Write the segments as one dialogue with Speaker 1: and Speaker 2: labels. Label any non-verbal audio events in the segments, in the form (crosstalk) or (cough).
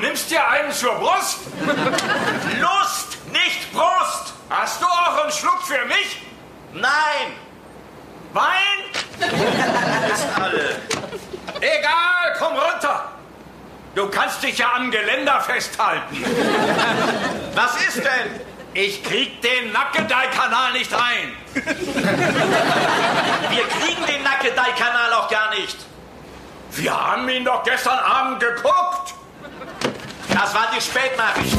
Speaker 1: nimmst dir einen zur Brust? (laughs)
Speaker 2: Lust, nicht Brust!
Speaker 1: Hast du auch einen Schluck für mich?
Speaker 2: Nein!
Speaker 1: Wein?
Speaker 2: Ist alle.
Speaker 1: Egal, komm runter. Du kannst dich ja am Geländer festhalten.
Speaker 2: Was ist denn?
Speaker 1: Ich krieg den Nackedei-Kanal nicht rein.
Speaker 2: Wir kriegen den Nackedei-Kanal auch gar nicht.
Speaker 1: Wir haben ihn doch gestern Abend geguckt.
Speaker 2: Das waren die Spätnachrichten.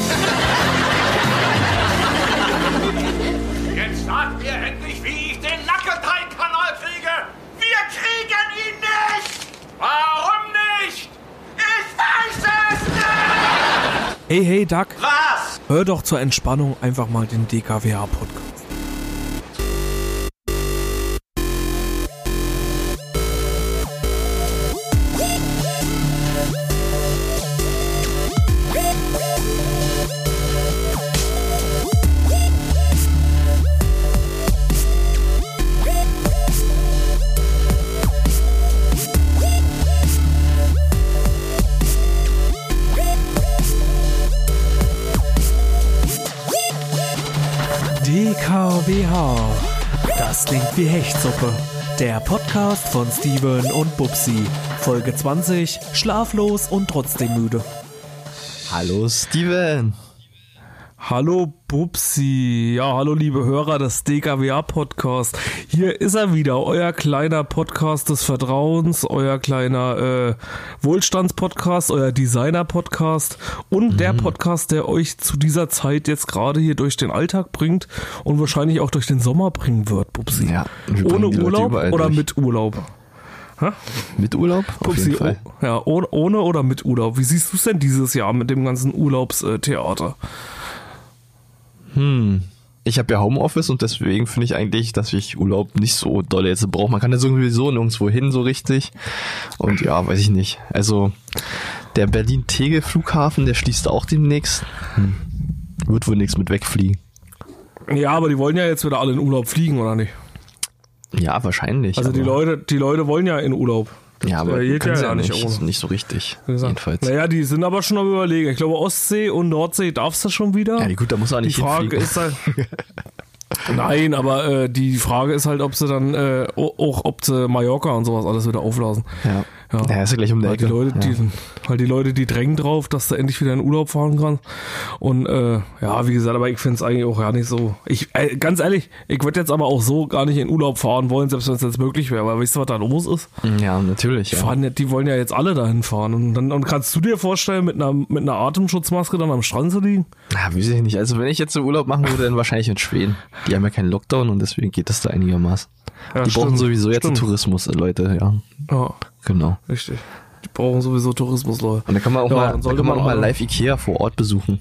Speaker 1: Jetzt sag mir endlich, wie ich den Nackedei-Kanal kriege.
Speaker 2: Wir kriegen ihn nicht!
Speaker 1: Warum nicht?
Speaker 2: Ich weiß es nicht!
Speaker 3: Hey, hey, Doug,
Speaker 2: Was?
Speaker 3: hör doch zur Entspannung einfach mal den DKWH-Podcast. DKWH. Das klingt wie Hechtsuppe. Der Podcast von Steven und Bubsi. Folge 20. Schlaflos und trotzdem müde.
Speaker 4: Hallo Steven.
Speaker 3: Hallo Bubsi. Ja, hallo liebe Hörer des DKWA-Podcast. Hier ist er wieder, euer kleiner Podcast des Vertrauens, euer kleiner äh, Wohlstandspodcast, euer Designer-Podcast und der Podcast, der euch zu dieser Zeit jetzt gerade hier durch den Alltag bringt und wahrscheinlich auch durch den Sommer bringen wird, Bubsi.
Speaker 4: Ja, wir
Speaker 3: Ohne Urlaub oder
Speaker 4: durch.
Speaker 3: mit Urlaub?
Speaker 4: Mit Urlaub? Fall.
Speaker 3: oh, ja, ohne, ohne oder mit Urlaub? Wie siehst du es denn dieses Jahr mit dem ganzen Urlaubstheater?
Speaker 4: Hm. Ich habe ja Homeoffice und deswegen finde ich eigentlich, dass ich Urlaub nicht so doll jetzt brauche. Man kann ja sowieso nirgendwo hin so richtig. Und ja, weiß ich nicht. Also der Berlin-Tegel-Flughafen, der schließt auch demnächst. Hm. Wird wohl nichts mit wegfliegen.
Speaker 3: Ja, aber die wollen ja jetzt wieder alle in Urlaub fliegen, oder nicht?
Speaker 4: Ja, wahrscheinlich.
Speaker 3: Also die Leute, die Leute wollen ja in Urlaub.
Speaker 4: Ja, aber
Speaker 3: äh, geht
Speaker 4: können
Speaker 3: ja
Speaker 4: sie
Speaker 3: ja nicht
Speaker 4: nicht,
Speaker 3: ohne.
Speaker 4: nicht so richtig. Jedenfalls.
Speaker 3: Naja, die sind aber schon am überlegen. Ich glaube, Ostsee und Nordsee darfst du schon wieder.
Speaker 4: Ja, gut, da muss er auch
Speaker 3: die
Speaker 4: nicht
Speaker 3: Frage ist halt. (laughs) Nein, aber äh, die Frage ist halt, ob sie dann äh, auch, ob sie Mallorca und sowas alles wieder auflassen.
Speaker 4: Ja.
Speaker 3: Ja.
Speaker 4: Ja, ist ja gleich um die
Speaker 3: Weil die
Speaker 4: Ecke.
Speaker 3: Leute,
Speaker 4: ja.
Speaker 3: die, weil die Leute, die drängen drauf, dass du endlich wieder in Urlaub fahren kannst. Und äh, ja, wie gesagt, aber ich finde es eigentlich auch gar nicht so. Ich, äh, ganz ehrlich, ich würde jetzt aber auch so gar nicht in Urlaub fahren wollen, selbst wenn es jetzt möglich wäre. Weil weißt du, was da los ist?
Speaker 4: ja, natürlich.
Speaker 3: Die,
Speaker 4: Ja.
Speaker 3: fahren, die wollen ja jetzt alle dahin fahren. Und dann und kannst du dir vorstellen, mit einer, mit einer Atemschutzmaske dann am Strand zu liegen?
Speaker 4: Ja, weiß ich nicht. Also wenn ich jetzt so Urlaub machen würde, dann wahrscheinlich in Schweden. Die haben ja keinen Lockdown und deswegen geht das da einigermaßen.
Speaker 3: Ja,
Speaker 4: die brauchen
Speaker 3: stimmt,
Speaker 4: sowieso jetzt. Tourismus, Leute, ja.
Speaker 3: Ja,
Speaker 4: Genau.
Speaker 3: richtig. Die brauchen sowieso Tourismus, Leute.
Speaker 4: Und da kann man auch
Speaker 3: Ja,
Speaker 4: mal,
Speaker 3: dann sollte
Speaker 4: kann man auch mal live Ikea vor Ort besuchen.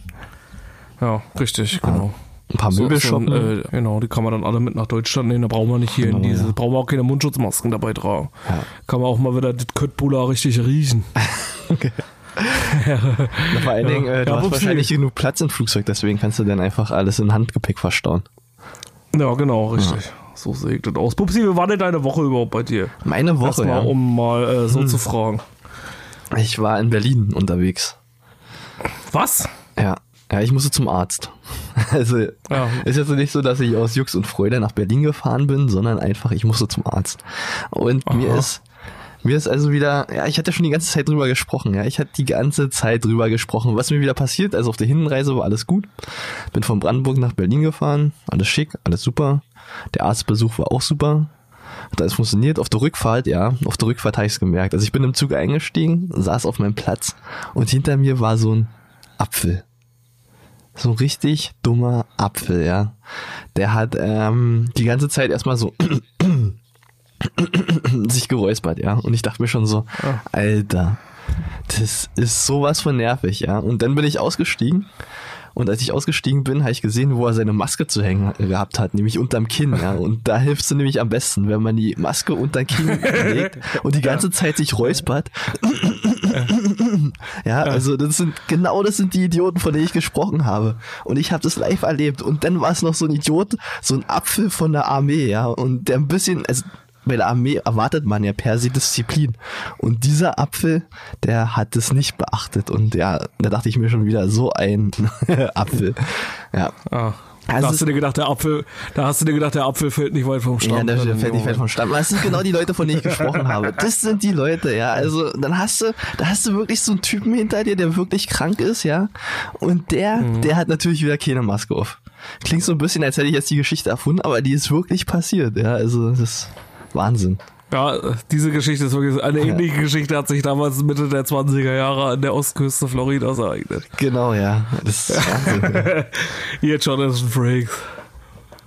Speaker 3: Ja, richtig, genau.
Speaker 4: Ein paar Möbel
Speaker 3: So- ein, äh, genau, die kann man dann alle mit nach Deutschland nehmen. Da brauchen wir nicht hier in
Speaker 4: Genau,
Speaker 3: diese,
Speaker 4: ja.
Speaker 3: brauchen wir auch keine Mundschutzmasken dabei tragen.
Speaker 4: Ja.
Speaker 3: Kann man auch mal wieder das Köttbullar richtig riechen. (laughs)
Speaker 4: Na, vor allen Dingen, äh, du
Speaker 3: Ja,
Speaker 4: hast wahrscheinlich genug Platz im Flugzeug, deswegen kannst du dann einfach alles in Handgepäck verstauen.
Speaker 3: Ja, genau, richtig. So ich das aus. Pupsi, wie war denn deine Woche überhaupt bei dir?
Speaker 4: Meine Woche,
Speaker 3: Erstmal,
Speaker 4: ja. Hm.
Speaker 3: um mal äh, so zu fragen.
Speaker 4: Ich war in Berlin unterwegs.
Speaker 3: Was?
Speaker 4: Ja. Ja, ich musste zum Arzt. (laughs) Also
Speaker 3: Ja.
Speaker 4: ist jetzt nicht so, dass ich aus Jux und Freude nach Berlin gefahren bin, sondern einfach, ich musste zum Arzt. Und mir
Speaker 3: Aha.
Speaker 4: ist mir ist also wieder, ja, ich hatte schon die ganze Zeit drüber gesprochen, ja, ich hatte die ganze Zeit drüber gesprochen, was mir wieder passiert. Also auf der Hinreise war alles gut. Bin von Brandenburg nach Berlin gefahren, alles schick, alles super. Der Arztbesuch war auch super. Hat alles funktioniert. Auf der Rückfahrt, ja, auf der Rückfahrt habe ich es gemerkt. Also ich bin im Zug eingestiegen, saß auf meinem Platz und hinter mir war so ein Apfel. So ein richtig dummer Apfel, ja. Der hat ähm, die ganze Zeit erstmal so (clears throat) sich geräuspert, ja. Und ich dachte mir schon so, Alter, das ist sowas von nervig, ja. Und dann bin ich ausgestiegen. Und als ich ausgestiegen bin, habe ich gesehen, wo er seine Maske zu hängen gehabt hat, nämlich unterm Kinn, ja. Und da hilfst du nämlich am besten, wenn man die Maske unterm Kinn (laughs) legt und die ganze Zeit sich räuspert. Ja, also das sind genau das sind die Idioten, von denen ich gesprochen habe. Und ich habe das live erlebt. Und dann war es noch so ein Idiot, so ein Apfel von der Armee, ja, und der ein bisschen, also bei der Armee erwartet man ja per se Disziplin. Und dieser Apfel, der hat es nicht beachtet. Und ja, da dachte ich mir schon wieder, so ein (laughs) Apfel. Ja.
Speaker 3: Ah.
Speaker 4: Also
Speaker 3: da hast du dir gedacht, der Apfel, da hast du dir gedacht, der Apfel fällt nicht weit vom Stamm.
Speaker 4: Ja, der, der
Speaker 3: Dann-
Speaker 4: fällt nicht weit vom Stamm. Das sind genau die Leute, von denen ich gesprochen habe. Das sind die Leute, ja. Also dann hast du, da hast du wirklich so einen Typen hinter dir, der wirklich krank ist, ja. Und der,
Speaker 3: Mhm.
Speaker 4: der hat natürlich wieder keine Maske auf. Klingt so ein bisschen, als hätte ich jetzt die Geschichte erfunden, aber die ist wirklich passiert, ja. Also das ist Wahnsinn.
Speaker 3: Ja, diese Geschichte ist wirklich eine ähnliche Geschichte hat sich damals Mitte der 20er Jahre an der Ostküste Floridas ereignet.
Speaker 4: Genau, ja. Das ist Wahnsinn. (laughs)
Speaker 3: Hier Jonathan Frakes.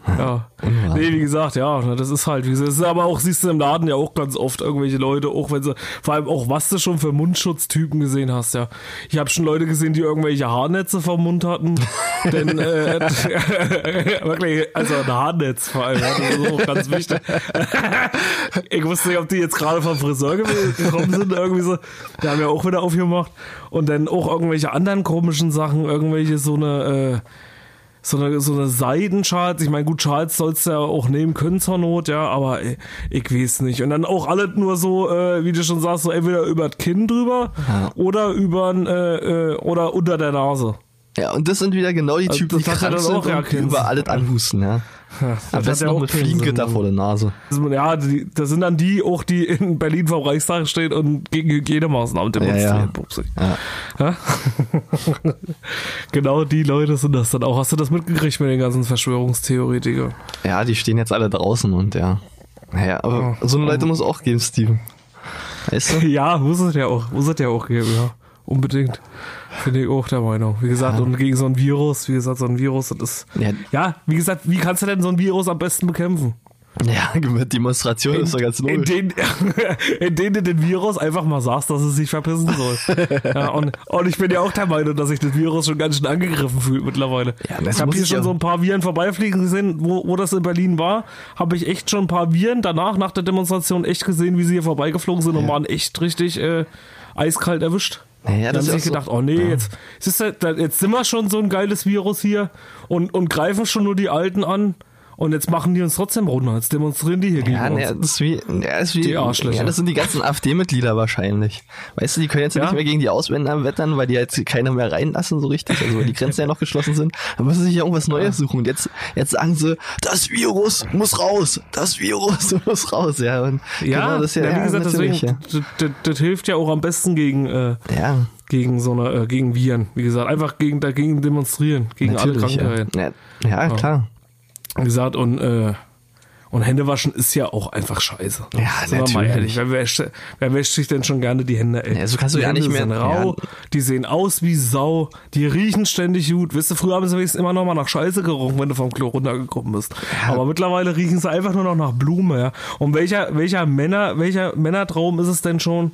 Speaker 3: Ja.
Speaker 4: Unwahr.
Speaker 3: Nee, wie gesagt, ja, das ist halt, wie gesagt, das ist aber auch, siehst du im Laden ja auch ganz oft irgendwelche Leute, auch wenn sie, vor allem auch, was du schon für Mundschutztypen gesehen hast, ja. Ich habe schon Leute gesehen, die irgendwelche Haarnetze vom Mund hatten, (laughs) denn, äh, (laughs) wirklich, also ein Haarnetz vor allem, ja, das ist auch ganz wichtig. (laughs) ich wusste nicht, ob die jetzt gerade vom Friseur ge- gekommen sind, irgendwie so, die haben ja auch wieder aufgemacht und dann auch irgendwelche anderen komischen Sachen, irgendwelche so eine, äh, so eine, so eine Seidenschals. Ich meine, gut, Schals sollst du ja auch nehmen können zur Not, ja, aber ich, ich weiß nicht. Und dann auch alle nur so, äh, wie du schon sagst, so entweder über das Kinn drüber
Speaker 4: Ja.
Speaker 3: oder über äh, äh, oder unter der Nase.
Speaker 4: Ja, und das sind wieder genau die
Speaker 3: Also,
Speaker 4: Typen, die
Speaker 3: hat ja
Speaker 4: krank sind
Speaker 3: auch, ja,
Speaker 4: und
Speaker 3: keinen
Speaker 4: über alles anhusten, ja. Am besten
Speaker 3: auch
Speaker 4: mit Fliegengitter vor der Nase.
Speaker 3: Ja, die, das sind dann die auch, die in Berlin vom Reichstag stehen und gegen Hygienemaßnahmen demonstrieren.
Speaker 4: ja. Ja.
Speaker 3: Ja? (laughs) genau die Leute sind das dann auch. Hast du das mitgekriegt mit den ganzen Verschwörungstheoretikern?
Speaker 4: Ja, die stehen jetzt alle draußen und ja. Naja, aber so eine Leute muss auch geben, Steven. Weißt du? (laughs)
Speaker 3: Ja, muss es ja auch, muss es ja auch geben, ja. Unbedingt. Finde ich auch der Meinung. Wie gesagt, und gegen so ein Virus, wie gesagt, so ein Virus, das ist.
Speaker 4: Ja.
Speaker 3: Ja, wie gesagt, wie kannst du denn so ein Virus am besten bekämpfen?
Speaker 4: Ja, (laughs) mit Demonstration ist doch ganz
Speaker 3: in,
Speaker 4: logisch.
Speaker 3: denen, (laughs) in denen du den Virus einfach mal sagst, dass es sich verpissen soll. (laughs) ja, und, und ich bin ja auch der Meinung, dass sich das Virus schon ganz schön angegriffen fühlt mittlerweile.
Speaker 4: Ja, das
Speaker 3: ich habe hier
Speaker 4: ich
Speaker 3: schon
Speaker 4: ja-
Speaker 3: so ein paar Viren vorbeifliegen gesehen, wo, wo das in Berlin war, habe ich echt schon ein paar Viren danach, nach der Demonstration, echt gesehen, wie sie hier vorbeigeflogen sind und waren echt richtig äh, eiskalt erwischt.
Speaker 4: Naja, das
Speaker 3: haben sich
Speaker 4: ja so-
Speaker 3: gedacht, oh nee, jetzt, siehst du, da- jetzt sind wir schon so ein geiles Virus hier und, und greifen schon nur die Alten an und jetzt machen die uns trotzdem runter. Jetzt demonstrieren die hier gegen
Speaker 4: Ja,
Speaker 3: uns.
Speaker 4: ne, das ist wie, ja, das ist wie,
Speaker 3: Die Arschlöcher.
Speaker 4: ja, das sind die ganzen AfD-Mitglieder wahrscheinlich. Weißt du, die können jetzt ja.
Speaker 3: Ja.
Speaker 4: nicht mehr gegen die Ausländer wettern, weil die jetzt keiner mehr reinlassen, so richtig, also weil die Grenzen ja noch geschlossen sind. Dann müssen sie sich ja irgendwas Neues suchen. Und jetzt, jetzt sagen sie, das Virus muss raus, das Virus (laughs) muss raus, ja. Und
Speaker 3: Ja,
Speaker 4: genau, das ist ja,
Speaker 3: ja, wie
Speaker 4: ja,
Speaker 3: gesagt, deswegen,
Speaker 4: natürlich,
Speaker 3: das, das, das hilft ja auch am besten gegen, äh,
Speaker 4: ja. ja.
Speaker 3: gegen so eine, äh, gegen Viren. Wie gesagt, einfach gegen, dagegen demonstrieren, gegen alle
Speaker 4: Natürlich,
Speaker 3: Krankheiten.
Speaker 4: ja. Ja, ja, klar.
Speaker 3: Wie gesagt, und, äh, und Händewaschen ist ja auch einfach scheiße.
Speaker 4: Ja,
Speaker 3: Sind wir mal
Speaker 4: natürlich.
Speaker 3: ehrlich. Wer wäscht, wer wäscht sich denn schon gerne die Hände, ey?
Speaker 4: Ja, so kannst du
Speaker 3: die
Speaker 4: ja
Speaker 3: Hände
Speaker 4: nicht mehr-
Speaker 3: Sind rau,
Speaker 4: ja.
Speaker 3: Die sehen aus wie Sau, die riechen ständig gut. Wisst ihr, früher haben sie wenigstens immer noch mal nach Scheiße gerochen, wenn du vom Klo runtergekommen bist. Aber mittlerweile riechen sie einfach nur noch nach Blume, ja. Und welcher, welcher Männer, welcher Männertraum ist es denn schon,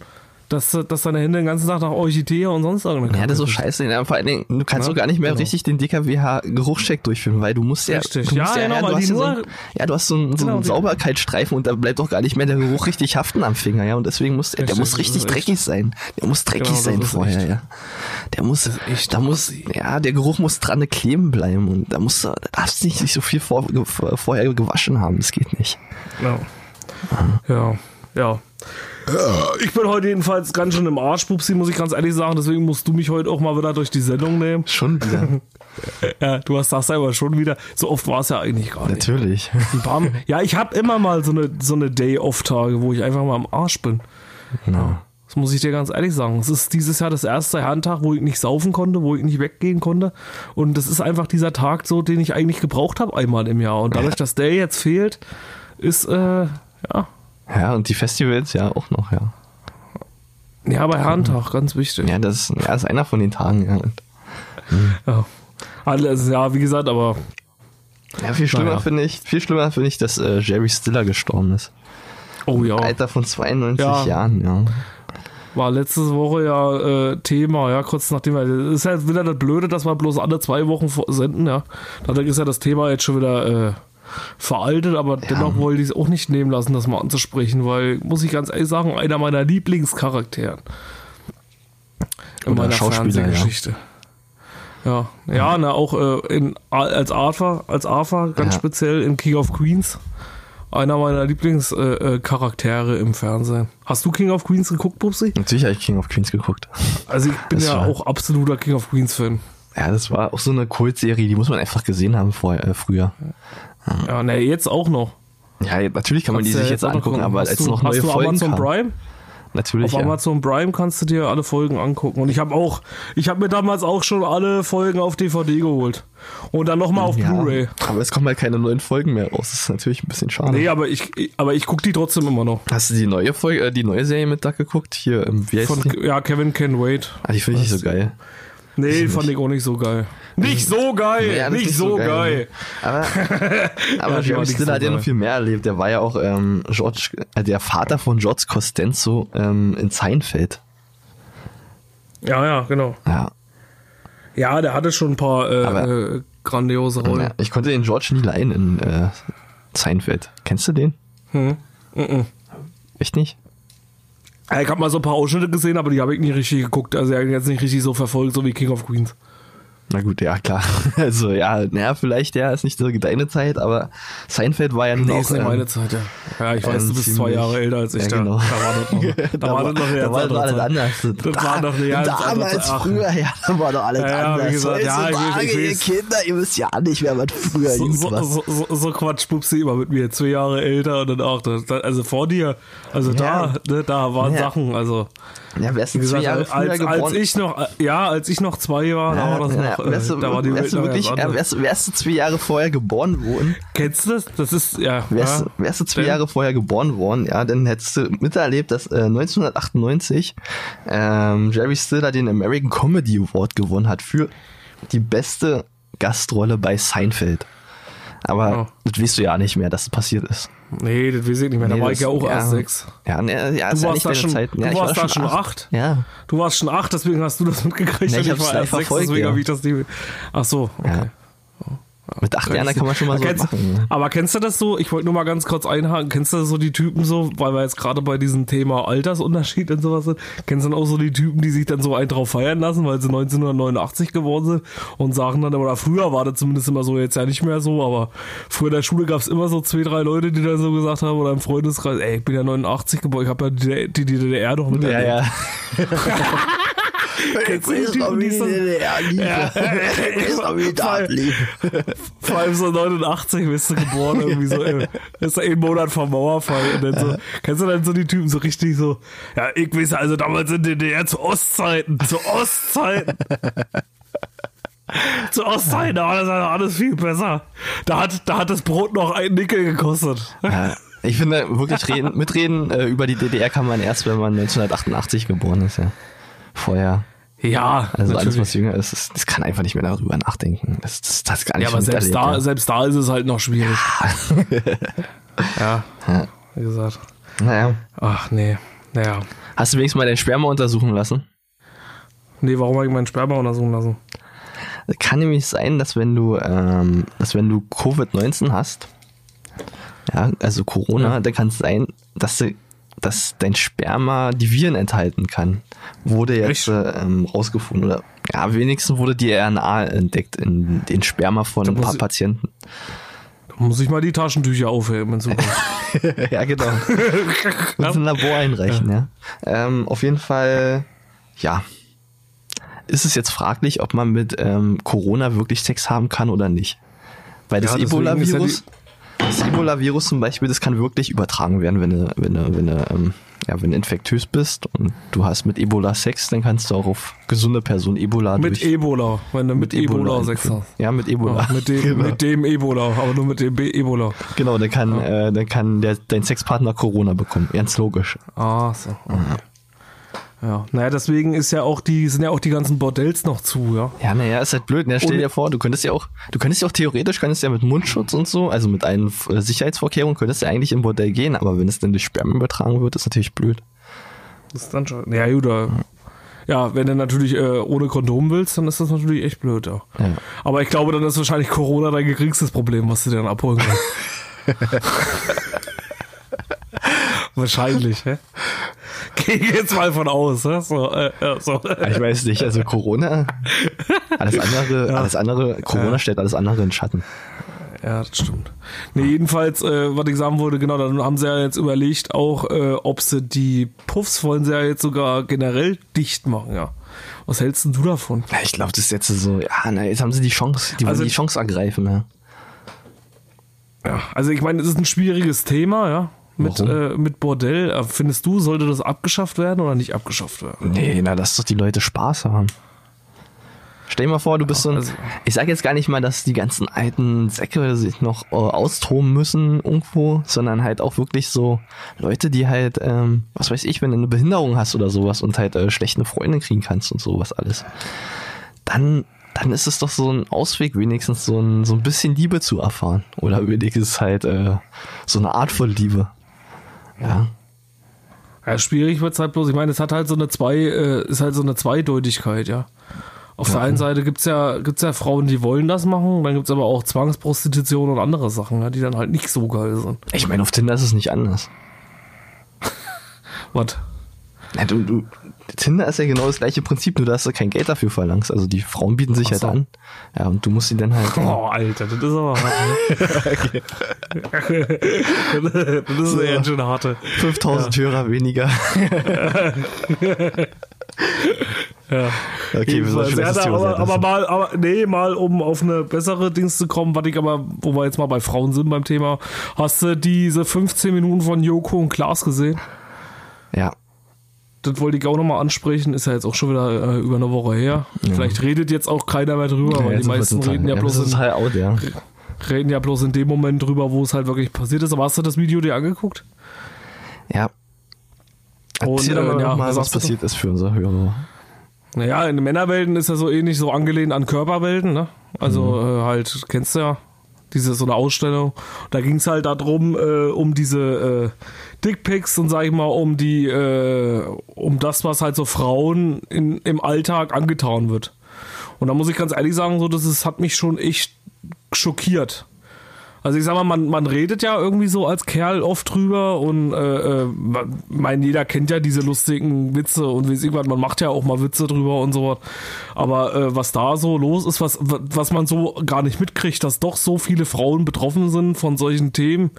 Speaker 3: dass, dass deine Hände den ganzen Tag nach Orchidee und sonst irgendeine
Speaker 4: Ja, das ist so scheiße. Ja, vor allen Dingen, du kannst
Speaker 3: Ja,
Speaker 4: doch gar nicht mehr
Speaker 3: genau.
Speaker 4: richtig den DKWH-Geruchscheck durchführen, weil du musst ja,
Speaker 3: Richtig.
Speaker 4: du
Speaker 3: Ja,
Speaker 4: musst
Speaker 3: genau,
Speaker 4: ja, du hast ja, so ein, ja, du hast so einen, so
Speaker 3: Genau,
Speaker 4: einen Sauberkeitsstreifen und da bleibt doch gar nicht mehr der Geruch richtig haften am Finger, ja, und deswegen muss, der
Speaker 3: Richtig,
Speaker 4: muss
Speaker 3: das
Speaker 4: richtig
Speaker 3: ist echt-
Speaker 4: dreckig sein. Der muss dreckig
Speaker 3: Genau,
Speaker 4: sein vorher,
Speaker 3: echt-
Speaker 4: ja. Der muss, da muss, ja, der Geruch muss dran kleben bleiben und da musst du, da darfst du nicht sich so viel vor, vorher gewaschen haben, das geht nicht.
Speaker 3: Ja. Ja, ja. Ich bin heute jedenfalls ganz schön im Arsch, Pupsi, muss ich ganz ehrlich sagen. Deswegen musst du mich heute auch mal wieder durch die Sendung nehmen.
Speaker 4: Schon wieder. (laughs)
Speaker 3: Ja, du hast das selber schon wieder. So oft war es ja eigentlich gar nicht.
Speaker 4: Natürlich.
Speaker 3: Paar ja, ich habe immer mal so eine, so eine Day-Off-Tage, wo ich einfach mal am Arsch bin.
Speaker 4: Genau.
Speaker 3: Das muss ich dir ganz ehrlich sagen. Es ist dieses Jahr das erste Herrentag, wo ich nicht saufen konnte, wo ich nicht weggehen konnte. Und das ist einfach dieser Tag so, den ich eigentlich gebraucht habe einmal im Jahr. Und dadurch, dass der jetzt fehlt, ist, äh, ja,
Speaker 4: Ja, und die Festivals ja auch noch, ja.
Speaker 3: ja, bei Herrentag, ganz wichtig.
Speaker 4: Ja, das, ja, das ist einer von den Tagen, ja.
Speaker 3: Ja. Alles, ja, wie gesagt, aber
Speaker 4: Ja, viel schlimmer
Speaker 3: Naja.
Speaker 4: finde ich, viel schlimmer finde ich, dass äh, Jerry Stiller gestorben ist.
Speaker 3: oh ja,
Speaker 4: Alter von 92
Speaker 3: Ja.
Speaker 4: Jahren, ja.
Speaker 3: war letzte Woche ja äh, Thema, ja, kurz nachdem wir, das ist halt wieder das Blöde, dass wir bloß alle zwei Wochen senden, ja. Dadurch ist ja das Thema jetzt schon wieder äh, veraltet, aber dennoch wollte ich es auch nicht nehmen lassen, das mal anzusprechen, weil, muss ich ganz ehrlich sagen, einer meiner Lieblingscharakteren in
Speaker 4: Oder
Speaker 3: meiner Fernsehgeschichte. Ja, ja, na, auch äh, in, als Arthur, als Arthur ganz
Speaker 4: Ja.
Speaker 3: speziell in King of Queens Einer meiner Lieblingscharaktere äh, Charaktere im Fernsehen. Hast du King of Queens geguckt, Bubsi?
Speaker 4: Natürlich habe ich King of Queens geguckt.
Speaker 3: Also ich bin
Speaker 4: Das
Speaker 3: ja
Speaker 4: war-
Speaker 3: auch absoluter King of Queens Fan.
Speaker 4: Ja, das war auch so eine Kultserie, die muss man einfach gesehen haben vorher, äh, früher.
Speaker 3: Ja, ne, jetzt auch noch.
Speaker 4: Ja, natürlich kann man die
Speaker 3: Kannst du
Speaker 4: sich jetzt angucken,
Speaker 3: gucken.
Speaker 4: aber
Speaker 3: hast
Speaker 4: als
Speaker 3: du,
Speaker 4: noch
Speaker 3: hast
Speaker 4: neue
Speaker 3: du
Speaker 4: Folgen
Speaker 3: Amazon
Speaker 4: kamen.
Speaker 3: Prime?
Speaker 4: Natürlich,
Speaker 3: Auf
Speaker 4: ja.
Speaker 3: Amazon Prime kannst du dir alle Folgen angucken. Und ich habe auch, ich habe mir damals auch schon alle Folgen auf DVD geholt. Und dann nochmal auf
Speaker 4: ja,
Speaker 3: Blu-ray.
Speaker 4: aber es kommen halt keine neuen Folgen mehr raus. Das ist natürlich ein bisschen schade.
Speaker 3: Nee, aber ich, aber ich gucke die trotzdem immer noch.
Speaker 4: Hast du die neue Folge, äh, die neue Serie mit Duck geguckt? Hier, ähm, wie heißt
Speaker 3: Von,
Speaker 4: die?
Speaker 3: ja, Kevin Can Wait.
Speaker 4: Ah, die finde ich nicht so geil.
Speaker 3: Nee, fand ich auch nicht so geil. Nicht so geil,
Speaker 4: Ja, das
Speaker 3: nicht
Speaker 4: ist
Speaker 3: so geil.
Speaker 4: Aber, (laughs) aber
Speaker 3: Ja, die war
Speaker 4: Jerry
Speaker 3: nicht
Speaker 4: Stiller
Speaker 3: so
Speaker 4: hat ja noch
Speaker 3: geil.
Speaker 4: viel mehr erlebt. Der war ja auch ähm, George, äh, der Vater von George Costanzo ähm, in Seinfeld.
Speaker 3: Ja, ja, genau.
Speaker 4: Ja.
Speaker 3: Ja, der hatte schon ein paar äh,
Speaker 4: Aber-
Speaker 3: äh, grandiose Rollen.
Speaker 4: ja. Ich konnte den George nie leihen in äh, Seinfeld. Kennst du den?
Speaker 3: Hm. Mhm.
Speaker 4: Echt nicht?
Speaker 3: Ich habe mal so ein paar Ausschnitte gesehen, aber die habe ich nicht richtig geguckt. Also jetzt nicht richtig so verfolgt, so wie King of Queens.
Speaker 4: Na gut, ja, klar. (laughs) Also, ja, naja, vielleicht, ja, ist nicht so deine Zeit, aber Seinfeld war ja nun
Speaker 3: Nee,
Speaker 4: auch...
Speaker 3: ist nicht
Speaker 4: ähm,
Speaker 3: meine Zeit, ja. Ja, ich weiß,
Speaker 4: ähm,
Speaker 3: du bist zwei Jahre älter als ich.
Speaker 4: Ja,
Speaker 3: da,
Speaker 4: genau.
Speaker 3: da war das noch, (laughs) da,
Speaker 4: da
Speaker 3: war das noch eine
Speaker 4: da war
Speaker 3: andere
Speaker 4: alles anders.
Speaker 3: Das war noch eine ganz andere
Speaker 4: Damals.
Speaker 3: Ach.
Speaker 4: früher, ja, da war doch alles
Speaker 3: Ja, ja, wie
Speaker 4: anders.
Speaker 3: gesagt, ja, ich weiß, ich
Speaker 4: ihr. Kinder, ihr wisst ja nicht mehr, was früher
Speaker 3: So, so,
Speaker 4: war.
Speaker 3: so, so, so Quatsch Pupsi immer mit mir, zwei Jahre älter und dann auch, das, das, also vor dir, also
Speaker 4: Ja.
Speaker 3: da, ne, da waren
Speaker 4: Ja.
Speaker 3: Sachen, also
Speaker 4: Ja, wärst du zwei
Speaker 3: gesagt,
Speaker 4: Jahre früher
Speaker 3: als,
Speaker 4: geboren...
Speaker 3: als ich noch, ja, als ich noch zwei war, da war das
Speaker 4: ja,
Speaker 3: noch,
Speaker 4: ja, wärst du,
Speaker 3: äh, da war die
Speaker 4: wärst
Speaker 3: Welt
Speaker 4: wirklich, ja, wärst, wärst du zwei Jahre vorher geboren worden,
Speaker 3: Kennst du das? Das ist, ja.
Speaker 4: wärst,
Speaker 3: ja.
Speaker 4: wärst du zwei
Speaker 3: Denn-
Speaker 4: Jahre vorher geboren worden, ja, dann hättest du miterlebt, dass äh, 1998 ähm, Jerry Stiller den American Comedy Award gewonnen hat für die beste Gastrolle bei Seinfeld. Aber
Speaker 3: Oh.
Speaker 4: das weißt du ja nicht mehr, dass es passiert ist.
Speaker 3: Nee, das weiß ich nicht mehr. Da
Speaker 4: Nee,
Speaker 3: war
Speaker 4: das-
Speaker 3: ich ja auch
Speaker 4: ja.
Speaker 3: erst sechs.
Speaker 4: Ja, ne, ja,
Speaker 3: Du
Speaker 4: ja
Speaker 3: warst
Speaker 4: nicht
Speaker 3: da schon,
Speaker 4: Zeit.
Speaker 3: du
Speaker 4: Ja, ich
Speaker 3: warst
Speaker 4: war
Speaker 3: da schon acht.
Speaker 4: Ja.
Speaker 3: Du warst schon acht, deswegen hast du das (laughs) mitgekriegt.
Speaker 4: Nee, ich hab's
Speaker 3: war erst sechs, deswegen
Speaker 4: ja.
Speaker 3: habe ich das nicht. Ach so, okay.
Speaker 4: Mit acht Jahren kann man schon mal so
Speaker 3: kennst,
Speaker 4: machen. ne?
Speaker 3: Aber kennst du das so? Ich wollte nur mal ganz kurz einhaken. Kennst du so die Typen so, weil wir jetzt gerade bei diesem Thema Altersunterschied und sowas sind? Kennst du dann auch so die Typen, die sich dann so einen drauf feiern lassen, weil sie 1989 geworden sind und sagen dann, oder früher war das zumindest immer so, jetzt ja nicht mehr so, aber früher in der Schule gab es immer so zwei, drei Leute, die dann so gesagt haben, oder im Freundeskreis, ey, ich bin ja 89 geboren, ich habe ja die, die, die DDR noch mit
Speaker 4: Ja, ja.
Speaker 3: Kennst du die Typen, die so- Ja. (laughs) (laughs) Vor allem so 89 bist du geboren, irgendwie so, äh, ist ein Monat vom Mauerfall. Und so, kennst du dann so die Typen so richtig so, ja, ich weiß, also damals in DDR zu Ostzeiten, zu Ostzeiten. (laughs) zu Ostzeiten, da war das also alles viel besser. Da hat, da hat das Brot noch einen Nickel gekostet.
Speaker 4: Ja, ich finde, wirklich reden, mitreden äh, über die DDR kann man erst, wenn man 1988 geboren ist, ja. Vorher.
Speaker 3: Ja,
Speaker 4: Also alles,
Speaker 3: natürlich.
Speaker 4: was jünger ist, das, das kann einfach nicht mehr darüber nachdenken. Das, das, das gar nicht
Speaker 3: Ja, aber selbst da,
Speaker 4: ja.
Speaker 3: selbst da ist es halt noch schwierig. (laughs) ja, wie gesagt.
Speaker 4: Naja.
Speaker 3: Ach, nee. Naja.
Speaker 4: Hast du wenigstens mal dein Sperma untersuchen lassen?
Speaker 3: Nee, warum habe ich meinen Sperma untersuchen lassen?
Speaker 4: Kann nämlich sein, dass wenn du, ähm, dass wenn du Covid-19 hast, ja, also Corona,
Speaker 3: Ja.
Speaker 4: dann kann es sein, dass du, dass dein Sperma die Viren enthalten kann. Wurde jetzt äh, ähm, rausgefunden oder ja, wenigstens wurde die RNA entdeckt in den Sperma von
Speaker 3: Da
Speaker 4: ein
Speaker 3: muss
Speaker 4: paar
Speaker 3: ich-
Speaker 4: Patienten.
Speaker 3: Da muss ich mal die Taschentücher aufheben in Zukunft. (laughs)
Speaker 4: ja, genau. (laughs) Und ein Labor einreichen, ja. Ähm, auf jeden Fall, ja. Ist es jetzt fraglich, ob man mit ähm, Corona wirklich Sex haben kann oder nicht? Weil das
Speaker 3: Ja, deswegen ist ja
Speaker 4: Ebola-Virus, das Ebola-Virus zum Beispiel, das kann wirklich übertragen werden, wenn du, wenn du, wenn du, ähm, ja, wenn du infektös bist und du hast mit Ebola Sex, dann kannst du auch auf gesunde Personen Ebola
Speaker 3: Mit Ebola, wenn du mit, Ebola, Sex
Speaker 4: entwickeln.
Speaker 3: hast.
Speaker 4: Ja, mit Ebola.
Speaker 3: Ja, mit, dem,
Speaker 4: genau.
Speaker 3: mit dem Ebola, aber nur mit dem Be Ebola.
Speaker 4: genau, dann kann, äh, dann kann der, dein Sexpartner Corona bekommen. Ganz logisch.
Speaker 3: Ah, so. Okay. Ja, naja, deswegen ist ja auch die, sind ja auch die ganzen Bordells noch zu, ja.
Speaker 4: Ja, naja, ist halt blöd. Ne? Stell dir vor, du könntest ja auch, du könntest ja auch theoretisch, könntest ja mit Mundschutz und so, also mit allen äh, Sicherheitsvorkehrungen, könntest ja eigentlich im Bordell gehen, aber wenn es dann durch Sperma übertragen wird, ist natürlich blöd.
Speaker 3: Das ist dann schon. Ja, gut, ja, wenn du natürlich äh, ohne Kondom willst, dann ist das natürlich echt blöd, ja.
Speaker 4: Ja.
Speaker 3: Aber ich glaube, dann ist wahrscheinlich Corona dein geringstes Problem, was du dir dann abholen kannst. (laughs) (laughs) wahrscheinlich, hä? Geh jetzt mal von aus, hä? So, äh, so.
Speaker 4: Ich weiß nicht, also Corona, alles andere, alles andere, Corona stellt alles andere in Schatten.
Speaker 3: Ja, das stimmt. Nee, jedenfalls, äh, was ich sagen wollte, genau, dann haben sie ja jetzt überlegt auch, äh, ob sie die Puffs wollen sie ja jetzt sogar generell dicht machen, ja. Was hältst du davon?
Speaker 4: Ja, ich glaube, das ist jetzt so, ja, na, jetzt haben sie die Chance, die wollen
Speaker 3: Also-
Speaker 4: die Chance ergreifen, ja.
Speaker 3: Ja, also ich meine, es ist ein schwieriges Thema, ja. Mit, äh, mit Bordell. Findest du, sollte das abgeschafft werden oder nicht abgeschafft werden?
Speaker 4: Nee, na, lass doch die Leute Spaß haben. Stell dir mal vor, du bist so ein,
Speaker 3: also-
Speaker 4: ich sag jetzt gar nicht mal, dass die ganzen alten Säcke sich noch äh, austoben müssen irgendwo, sondern halt auch wirklich so Leute, die halt, ähm, was weiß ich, wenn du eine Behinderung hast oder sowas und halt äh, schlecht eine Freundin kriegen kannst und sowas alles. Dann, dann ist es doch so ein Ausweg, wenigstens so ein, so ein bisschen Liebe zu erfahren. Oder wenigstens halt äh, so eine Art von Liebe. Ja.
Speaker 3: Ja, schwierig wird's halt bloß. Ich meine, es hat halt so eine zwei, äh, ist halt so eine Zweideutigkeit, ja. Auf der einen Seite gibt's ja, gibt's ja Frauen, die wollen das machen, dann gibt's aber auch Zwangsprostitution und andere Sachen, ja, die dann halt nicht so geil sind.
Speaker 4: Ich meine, auf Tinder ist es nicht anders. (laughs)
Speaker 3: Was?
Speaker 4: Ja, du, du, Tinder ist ja genau das gleiche Prinzip, nur dass du kein Geld dafür verlangst. Also die Frauen bieten sich
Speaker 3: Ach
Speaker 4: halt
Speaker 3: so.
Speaker 4: an. Ja, und du musst sie dann halt.
Speaker 3: Oh, Alter, das ist aber hart. Ne? (laughs) das ist ja ganz schön harte.
Speaker 4: 5000 Hörer weniger. (laughs)
Speaker 3: Ja.
Speaker 4: Okay, wir sollen
Speaker 3: ja,
Speaker 4: das
Speaker 3: da,
Speaker 4: Thema
Speaker 3: aber, aber mal, aber nee, mal um auf eine bessere Dings zu kommen, was ich aber, wo wir jetzt mal bei Frauen sind beim Thema, hast du diese 15 Minuten von Joko und Klaas gesehen?
Speaker 4: Ja.
Speaker 3: Das wollte ich auch nochmal ansprechen, ist ja jetzt auch schon wieder äh, über eine Woche her. Vielleicht redet jetzt auch keiner mehr drüber, weil
Speaker 4: jetzt
Speaker 3: die meisten reden ja,
Speaker 4: wir
Speaker 3: bloß in,
Speaker 4: out, ja.
Speaker 3: reden ja bloß in dem Moment drüber, wo es halt wirklich passiert ist. Aber hast du das Video dir angeguckt?
Speaker 4: Ja.
Speaker 3: Und,
Speaker 4: Erzähl doch
Speaker 3: äh, ja,
Speaker 4: mal
Speaker 3: was
Speaker 4: was passiert ist für unsere Hörer.
Speaker 3: Naja, in den Männerwelten ist ja so ähnlich so angelehnt an Körperwelten, ne? Also äh, halt, kennst du ja, diese so eine Ausstellung. Da ging es halt darum, äh, um diese äh, Dickpics und sag ich mal, um die, äh, um das, was halt so Frauen in, im Alltag angetan wird. Und da muss ich ganz ehrlich sagen, so, das ist, hat mich schon echt schockiert. Also ich sag mal, man, man redet ja irgendwie so als Kerl oft drüber und äh, äh, mein, jeder kennt ja diese lustigen Witze und ich was, man macht ja auch mal Witze drüber und so was. Aber äh, was da so los ist, was, was man so gar nicht mitkriegt, dass doch so viele Frauen betroffen sind von solchen Themen,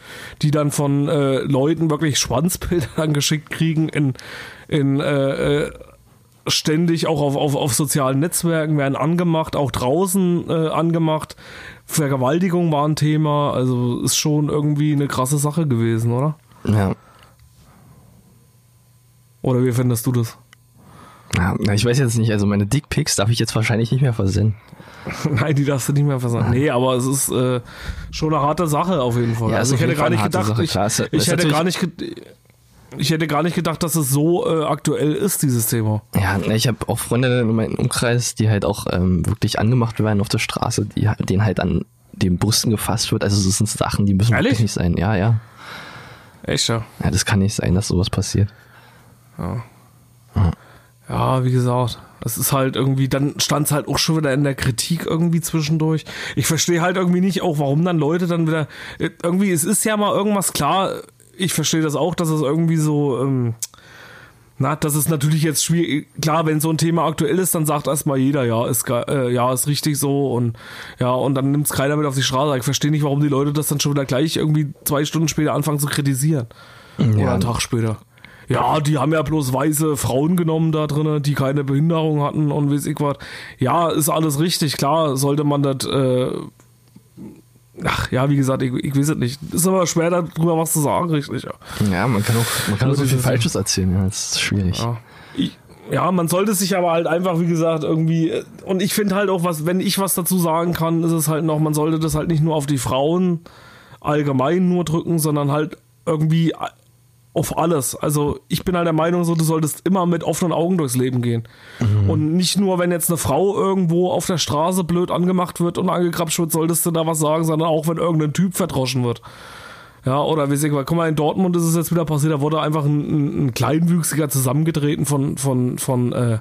Speaker 3: die dann von äh, Leuten wirklich Schwanzbilder (laughs) geschickt kriegen in, in äh, äh, ständig auch auf, auf, auf sozialen Netzwerken werden angemacht, auch draußen äh, angemacht. Vergewaltigung war ein Thema, also ist schon irgendwie eine krasse Sache gewesen, oder?
Speaker 4: Ja.
Speaker 3: Oder wie findest du das?
Speaker 4: ja. Ich weiß jetzt nicht, also meine Dickpics darf ich jetzt wahrscheinlich nicht mehr versenden. (laughs)
Speaker 3: Nein, die darfst du nicht mehr versagen. Nee, aber es ist äh, schon eine harte Sache auf jeden Fall.
Speaker 4: Ja,
Speaker 3: also ich hätte gar nicht gedacht,
Speaker 4: Sache.
Speaker 3: ich, ich hätte gar nicht ge- ich hätte gar nicht gedacht, dass es so äh, aktuell ist, dieses Thema.
Speaker 4: Ja, na, ich habe auch Freunde in meinem Umkreis, die halt auch ähm, wirklich angemacht werden auf der Straße, die halt- denen halt an den Brüsten gefasst wird. Also das sind Sachen, die müssen
Speaker 3: Ehrlich?
Speaker 4: wirklich nicht sein. Ja, ja.
Speaker 3: Echt, ja.
Speaker 4: Ja, das kann nicht sein, dass sowas passiert.
Speaker 3: Ja, wie gesagt, es ist halt irgendwie, dann stand es halt auch schon wieder in der Kritik irgendwie zwischendurch. Ich verstehe halt irgendwie nicht auch, warum dann Leute dann wieder, äh, irgendwie, es ist ja mal irgendwas klar, ich verstehe das auch, dass es irgendwie so, ähm, na, das ist natürlich jetzt schwierig. Klar, wenn so ein Thema aktuell ist, dann sagt erstmal jeder, ja, ist, äh, ja, ist richtig so und ja, und dann nimmt es keiner mit auf die Straße. Ich verstehe nicht, warum die Leute das dann schon wieder gleich irgendwie zwei Stunden später anfangen zu kritisieren. Oder
Speaker 4: Ja.
Speaker 3: einen Tag später. Ja, die haben ja bloß weiße Frauen genommen da drinnen, die keine Behinderung hatten und weiß ich was. Ja, ist alles richtig. Klar, sollte man das. Äh, ach ja, wie gesagt, ich, ich weiß es nicht. Ist aber schwer darüber was zu sagen, richtig. Ja.
Speaker 4: Ja, man kann auch, man kann
Speaker 3: Also
Speaker 4: so viel Falsches erzählen. Ja, das ist schwierig.
Speaker 3: Ja. Ich, ja, man sollte sich aber halt einfach, wie gesagt, irgendwie. Und ich finde halt auch, was, wenn ich was dazu sagen kann, ist es halt noch, man sollte das halt nicht nur auf die Frauen allgemein nur drücken, sondern halt irgendwie auf alles. Also ich bin halt der Meinung, so du solltest immer mit offenen Augen durchs Leben gehen. Und nicht nur, wenn jetzt eine Frau irgendwo auf der Straße blöd angemacht wird und angekrapscht wird, solltest du da was sagen, sondern auch, wenn irgendein Typ verdroschen wird. Ja, oder wie ich, guck mal, in Dortmund ist es jetzt wieder passiert, da wurde einfach ein, ein, ein Kleinwüchsiger zusammengetreten von, von, von äh,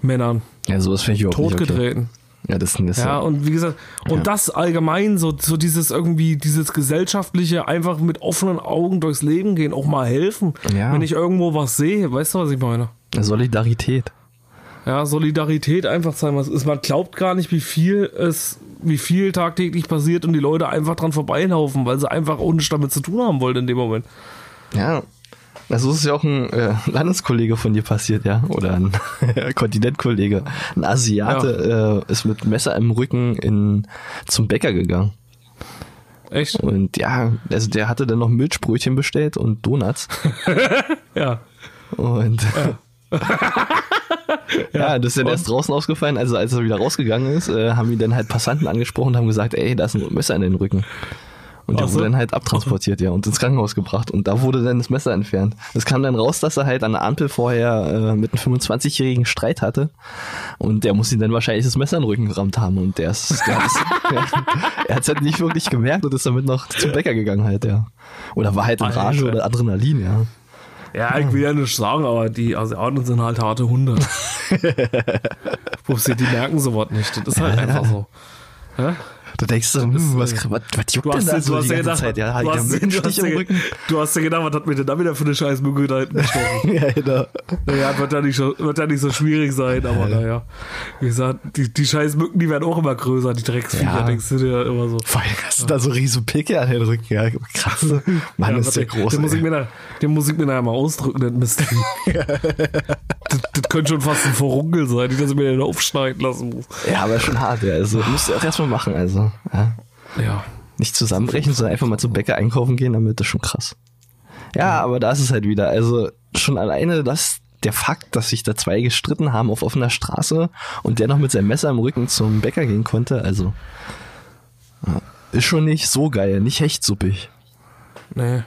Speaker 3: Männern.
Speaker 4: Ja, sowas finde ich überhaupt nicht okay. Ja, das, das
Speaker 3: Ja, und wie gesagt, und
Speaker 4: Ja.
Speaker 3: das allgemein, so, so dieses irgendwie, dieses gesellschaftliche, einfach mit offenen Augen durchs Leben gehen, auch mal helfen,
Speaker 4: Ja.
Speaker 3: wenn ich irgendwo was sehe, weißt du, was ich meine?
Speaker 4: Solidarität.
Speaker 3: Ja, Solidarität einfach zeigen. was ist. Man glaubt gar nicht, wie viel es wie viel tagtäglich passiert und die Leute einfach dran vorbeilaufen, weil sie einfach ohne damit zu tun haben wollen in dem Moment.
Speaker 4: Ja. Also ist ja auch ein äh, Landeskollege von dir passiert, ja, oder ein (laughs) Kontinentkollege. Ein Asiate äh, ist mit Messer im Rücken in zum Bäcker gegangen.
Speaker 3: Echt?
Speaker 4: Und ja, also der hatte dann noch Milchbrötchen bestellt und Donuts. (laughs)
Speaker 3: Ja.
Speaker 4: Und ja, (laughs) das ist dann erst draußen ausgefallen. Also als er wieder rausgegangen ist, äh, haben ihn dann halt Passanten angesprochen und haben gesagt, ey, da ist ein Messer in den Rücken. Und der wurde dann halt abtransportiert, ja, und ins Krankenhaus gebracht. Und da wurde dann das Messer entfernt. Es kam dann raus, dass er halt an der Ampel vorher äh, mit einem 25-jährigen Streit hatte. Und der muss ihn dann wahrscheinlich das Messer in den Rücken gerammt haben. Und der ist, der ist (laughs) er hat es halt nicht wirklich gemerkt und ist damit noch zum Bäcker gegangen halt, ja. Oder war halt in Rage oder Adrenalin, ja.
Speaker 3: Ja, ich will ja nicht sagen, aber die Asiaten sind halt harte Hunde. (laughs) Pupsi, die merken sowas nicht. Das ist halt einfach so. Ja?
Speaker 4: Du denkst so, hm, was, was, was juckt
Speaker 3: Du
Speaker 4: denn
Speaker 3: hast,
Speaker 4: da so
Speaker 3: du,
Speaker 4: die ganze
Speaker 3: gedacht,
Speaker 4: Zeit? Ja,
Speaker 3: du,
Speaker 4: halt
Speaker 3: hast, du, hast
Speaker 4: im Rücken.
Speaker 3: du hast dir gedacht, was hat mir denn da wieder für eine scheiß Mücke da hinten (laughs) gestochen?
Speaker 4: ja, genau.
Speaker 3: Naja, wird ja, nicht so, wird ja nicht so schwierig sein, aber naja. Wie gesagt, die, die scheiß Mücken, die werden auch immer größer, die Drecksviecher,
Speaker 4: Ja.
Speaker 3: denkst du dir immer so.
Speaker 4: Vor allem hast du da so riesen Pickel an den Rücken. Ja, krass. Mann,
Speaker 3: Ja,
Speaker 4: ist der groß.
Speaker 3: Den muss, ich mir da, den muss ich mir nachher mal ausdrücken, das Mist. (laughs) (laughs) das, das könnte schon fast ein Vorunkel sein, die das mir dann aufschneiden lassen muss.
Speaker 4: Ja, aber schon hart, ja. Also musst du auch erstmal machen, also. Ja.
Speaker 3: Ja.
Speaker 4: Nicht zusammenbrechen, sondern einfach mal zum Bäcker einkaufen gehen, damit ist schon krass. Ja, aber da ist es halt wieder. Also schon alleine das, der Fakt, dass sich da zwei gestritten haben auf offener Straße und der noch mit seinem Messer im Rücken zum Bäcker gehen konnte, also ist schon nicht so geil, nicht hechtsuppig.
Speaker 3: Nee.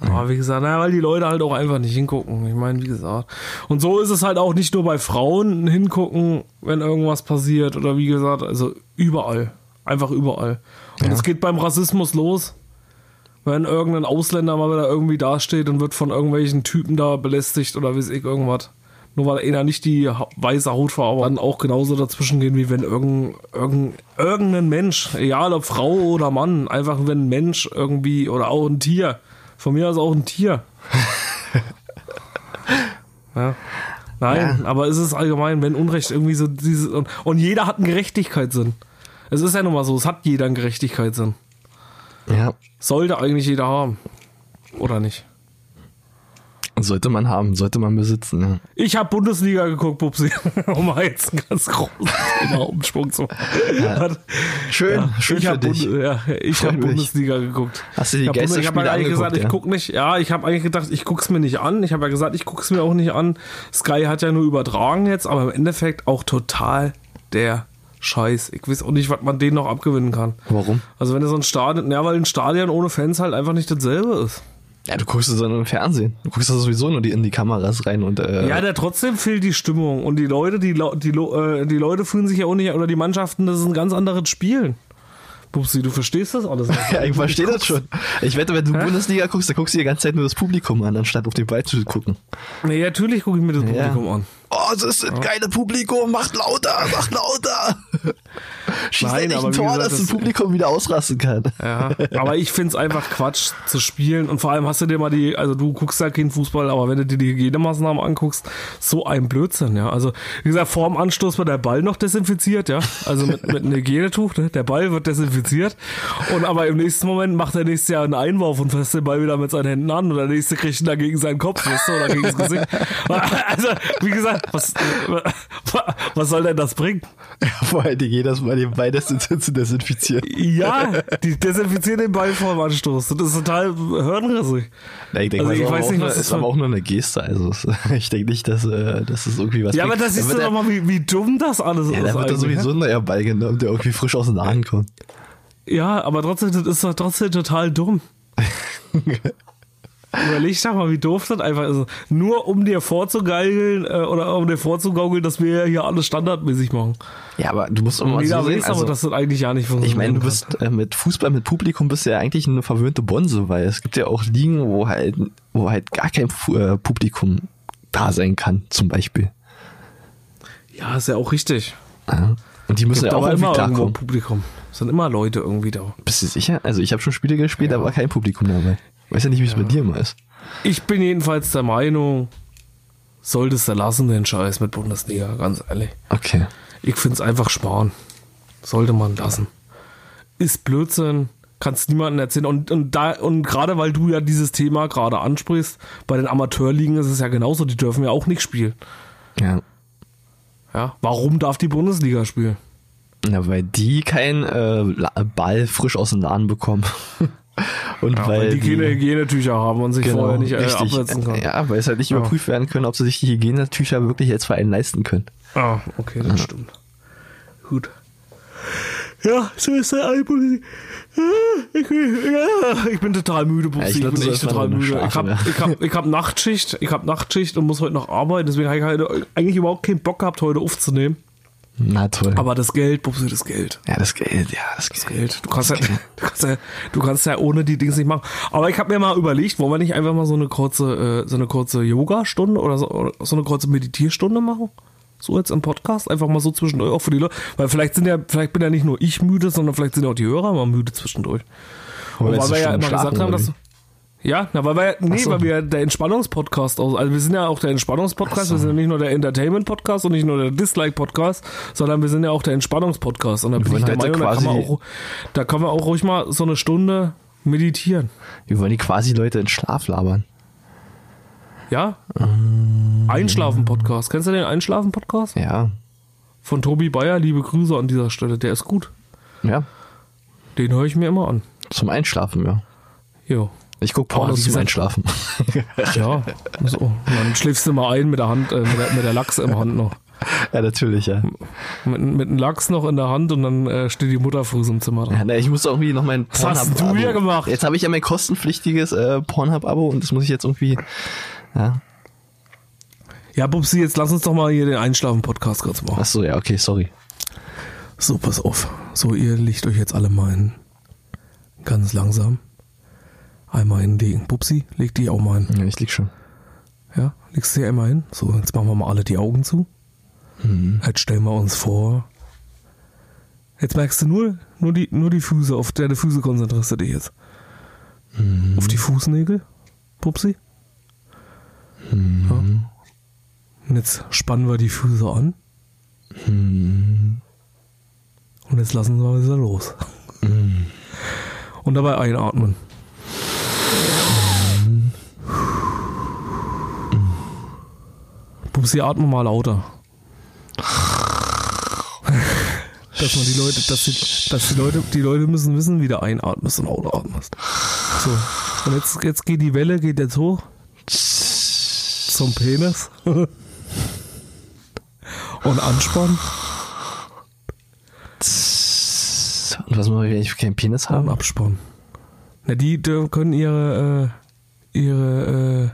Speaker 3: Aber wie gesagt, naja, weil die Leute halt auch einfach nicht hingucken. Ich meine, wie gesagt. Und so ist es halt auch nicht nur bei Frauen hingucken, wenn irgendwas passiert oder wie gesagt, also überall. Einfach überall. Und es geht beim Rassismus los. Wenn irgendein Ausländer mal wieder irgendwie dasteht und wird von irgendwelchen Typen da belästigt oder weiß ich irgendwas. Nur weil einer nicht die weiße Hautfarbe hat, dann auch genauso dazwischen gehen, wie wenn irgendein, irgendein, irgendein Mensch, egal ob Frau oder Mann, einfach wenn ein Mensch irgendwie oder auch ein Tier, von mir aus auch ein Tier. (laughs) ja. Nein, aber es ist allgemein, wenn Unrecht irgendwie so dieses und, und jeder hat einen Gerechtigkeitssinn. Es ist ja nun mal so, es hat jeder einen Gerechtigkeitssinn.
Speaker 4: Ja,
Speaker 3: Sollte eigentlich jeder haben. Oder nicht?
Speaker 4: Sollte man haben, sollte man besitzen, ja.
Speaker 3: Ich habe Bundesliga geguckt, Pupsi. (laughs) um mal jetzt einen ganz großen Thema-Umsprung zu machen.
Speaker 4: Schön, schön
Speaker 3: ich
Speaker 4: für
Speaker 3: habe
Speaker 4: dich.
Speaker 3: Bund, ja, ich
Speaker 4: Freut
Speaker 3: hab
Speaker 4: mich.
Speaker 3: Bundesliga geguckt.
Speaker 4: Hast du die
Speaker 3: ich habe
Speaker 4: Geisterspiele
Speaker 3: hab eigentlich gesagt, ich
Speaker 4: ja?
Speaker 3: guck nicht. Ja, ich habe eigentlich gedacht, ich guck's mir nicht an. Ich habe ja gesagt, ich guck's mir auch nicht an. Sky hat ja nur übertragen jetzt, aber im Endeffekt auch total der Scheiß. Ich weiß auch nicht, was man denen noch abgewinnen kann.
Speaker 4: Warum?
Speaker 3: Also wenn du so ein Stadion, ja, weil ein Stadion ohne Fans halt einfach nicht dasselbe ist.
Speaker 4: Ja, du guckst es dann im Fernsehen. Du guckst da sowieso nur die, in die Kameras rein und äh,
Speaker 3: Ja, der trotzdem fehlt die Stimmung und die Leute, die, die, äh, die Leute fühlen sich ja auch nicht, oder die Mannschaften, das ist ein ganz anderes Spielen. Pupsi, du verstehst das alles. (laughs)
Speaker 4: Ja, ich verstehe das schon. Ich wette, wenn du Bundesliga guckst, dann guckst du die ganze Zeit nur das Publikum an, anstatt auf den Ball zu gucken.
Speaker 3: Nee, natürlich gucke ich mir das
Speaker 4: Ja.
Speaker 3: Publikum an.
Speaker 4: Oh, das ist ein geile Publikum, macht lauter, macht lauter. (laughs) Schieß
Speaker 3: Nein, aber
Speaker 4: ein Tor,
Speaker 3: gesagt,
Speaker 4: dass das Publikum wieder ausrasten kann.
Speaker 3: Ja, aber ich find's einfach Quatsch zu spielen und vor allem hast du dir mal die, also du guckst ja keinen Fußball, aber wenn du dir die Hygienemaßnahmen anguckst, so ein Blödsinn, ja. Also, wie gesagt, vor dem Anstoß wird der Ball noch desinfiziert, ja. Also mit, mit einem Hygienetuch, ne? der Ball wird desinfiziert und aber im nächsten Moment macht der nächste ja einen Einwurf und fasst den Ball wieder mit seinen Händen an und der nächste kriegt ihn dann gegen seinen Kopf, weißt du, oder gegen das Gesicht. (laughs) Also, wie gesagt, was, was soll denn das bringen?
Speaker 4: Vor allen Dingen jedes Mal den Ball des zu desinfizieren.
Speaker 3: Ja, die desinfizieren den Ball vor dem Anstoß. Das ist total hirnrissig.
Speaker 4: Ja, ich denke
Speaker 3: Also ich
Speaker 4: aber
Speaker 3: weiß nicht, was das
Speaker 4: ist aber auch nur eine Geste. Also (laughs) ich denke nicht, dass, äh, dass es irgendwie was
Speaker 3: Ja, aber
Speaker 4: bringt.
Speaker 3: das
Speaker 4: Dann
Speaker 3: siehst du doch mal, wie, wie dumm das alles
Speaker 4: Ja,
Speaker 3: ist.
Speaker 4: da wird da
Speaker 3: eigentlich,
Speaker 4: sowieso ein neuer Ball genommen, der irgendwie frisch aus den Haaren kommt.
Speaker 3: Ja, aber trotzdem, das ist doch trotzdem total dumm. (laughs) Überleg doch mal, wie doof das einfach ist. Nur um dir vorzugeigeln äh, oder um dir vorzugaukeln, dass wir ja hier alles standardmäßig machen.
Speaker 4: Ja, aber du musst
Speaker 3: Jeder
Speaker 4: so sehen,
Speaker 3: weiß aber,
Speaker 4: also,
Speaker 3: dass das eigentlich ja nicht funktioniert.
Speaker 4: ich meine, du bist äh, mit Fußball, mit Publikum bist du ja eigentlich eine verwöhnte Bonse, weil es gibt ja auch Ligen, wo halt, wo halt gar kein äh, Publikum da sein kann, zum Beispiel.
Speaker 3: Ja, ist ja auch richtig.
Speaker 4: Ja. Und die müssen ja auch
Speaker 3: immer irgendwo. Publikum. Es sind immer Leute irgendwie da.
Speaker 4: Bist du sicher? Also ich habe schon Spiele gespielt, da war kein Publikum dabei. Weiß ja nicht, wie es bei dir immer ist.
Speaker 3: Ich bin jedenfalls der Meinung, solltest du lassen, den Scheiß mit Bundesliga, ganz ehrlich.
Speaker 4: Okay.
Speaker 3: Ich find's einfach sparen. Sollte man lassen. Ist Blödsinn, kannst niemandem erzählen. Und, und, da, und gerade weil du ja dieses Thema gerade ansprichst, bei den Amateurligen ist es ja genauso, die dürfen ja auch nicht spielen.
Speaker 4: Ja.
Speaker 3: Ja, warum darf die Bundesliga spielen?
Speaker 4: Na, weil die keinen äh, Ball frisch aus dem Laden bekommen. (laughs) Und
Speaker 3: Ja,
Speaker 4: weil,
Speaker 3: weil die keine Hygienetücher haben und sich
Speaker 4: genau,
Speaker 3: vorher nicht äh, absetzen können.
Speaker 4: Ja, weil es halt nicht überprüft werden können, ob sie sich die Hygienetücher wirklich als Verein leisten können.
Speaker 3: Ah, okay, das stimmt. Gut. Ja, so ist der Album. Ich, bin- ja, ich bin total müde, Bubsi.
Speaker 4: Ja, ich
Speaker 3: ich, bin echt total müde. Ich habe
Speaker 4: ja.
Speaker 3: ich hab, ich hab Nachtschicht, ich Nachtschicht und muss heute noch arbeiten, deswegen habe ich halt eigentlich überhaupt keinen Bock gehabt, heute aufzunehmen.
Speaker 4: Na toll.
Speaker 3: Aber das Geld, Bubsi, das Geld.
Speaker 4: ja, das Geld, ja, das Geld.
Speaker 3: Geld. Du kannst, ja, du, kannst ja, du kannst ja ohne die Dings nicht machen. Aber ich habe mir mal überlegt, wollen wir nicht einfach mal so eine kurze, äh, so eine kurze Yoga-Stunde oder so, oder so eine kurze Meditierstunde machen? So jetzt im Podcast, einfach mal so zwischendurch, auch für die Leute. Weil vielleicht sind ja, vielleicht bin ja nicht nur ich müde, sondern vielleicht sind auch die Hörer mal müde zwischendurch.
Speaker 4: Willst
Speaker 3: weil wir ja immer gesagt haben, dass. Ja, na, weil wir, nee,
Speaker 4: so.
Speaker 3: weil wir der Entspannungspodcast aus, also wir sind ja auch der Entspannungspodcast, wir sind ja nicht nur der Entertainment-Podcast und nicht nur der Dislike-Podcast, sondern wir sind ja auch der Entspannungspodcast. Und da bin ich der
Speaker 4: heute
Speaker 3: Meinung, da kann, man auch, da kann man auch ruhig mal so eine Stunde meditieren.
Speaker 4: Wir wollen die quasi Leute in Schlaf labern.
Speaker 3: Ja? Einschlafen-Podcast. Kennst du den Einschlafen-Podcast?
Speaker 4: Ja.
Speaker 3: Von Tobi Bayer, liebe Grüße an dieser Stelle. Der ist gut.
Speaker 4: Ja.
Speaker 3: Den höre ich mir immer an.
Speaker 4: Zum Einschlafen, ja.
Speaker 3: Jo.
Speaker 4: Ich guck
Speaker 3: Aber
Speaker 4: Pornos zum Einschlafen. (laughs)
Speaker 3: Ja. So. Und dann schläfst du mal ein mit der Hand, äh, mit, der, mit der Lachs im Hand noch.
Speaker 4: ja, natürlich, ja.
Speaker 3: Mit, mit einem Lachs noch in der Hand und dann äh, steht die Mutterfuß im Zimmer dran.
Speaker 4: Ja, na, ich muss irgendwie noch mein
Speaker 3: Was hast du hier gemacht?
Speaker 4: Jetzt habe ich ja mein kostenpflichtiges äh, Pornhub-Abo und das muss ich jetzt irgendwie. Ja.
Speaker 3: Ja, Bubsi, jetzt lass uns doch mal hier den Einschlafen-Podcast kurz machen.
Speaker 4: Ach so, ja, okay, sorry.
Speaker 3: So, pass auf. So, ihr legt euch jetzt alle mal hin. Ganz langsam. Einmal hinlegen. Bubsi, leg dich auch mal hin.
Speaker 4: Ja, ich lieg schon.
Speaker 3: Ja, legst du dir einmal hin. So, jetzt machen wir mal alle die Augen zu. Jetzt stellen wir uns vor. Jetzt merkst du nur, nur, die, nur die Füße, auf deine Füße konzentrierst du dich jetzt. Auf die Fußnägel, Pupsi. Ja. Und jetzt spannen wir die Füße an. Und jetzt lassen wir wieder los. Und dabei einatmen. Pupsi, atme mal lauter. dass man die Leute, dass die, dass die Leute, die Leute müssen wissen, wie du einatmest und ausatmest. So. Und jetzt, jetzt geht die Welle, geht jetzt hoch. Zum Penis. (laughs) und anspannen
Speaker 4: Und was mache ich, wenn ich keinen Penis
Speaker 3: und
Speaker 4: habe?
Speaker 3: abspannen. Na, die, die können ihre, äh, ihre,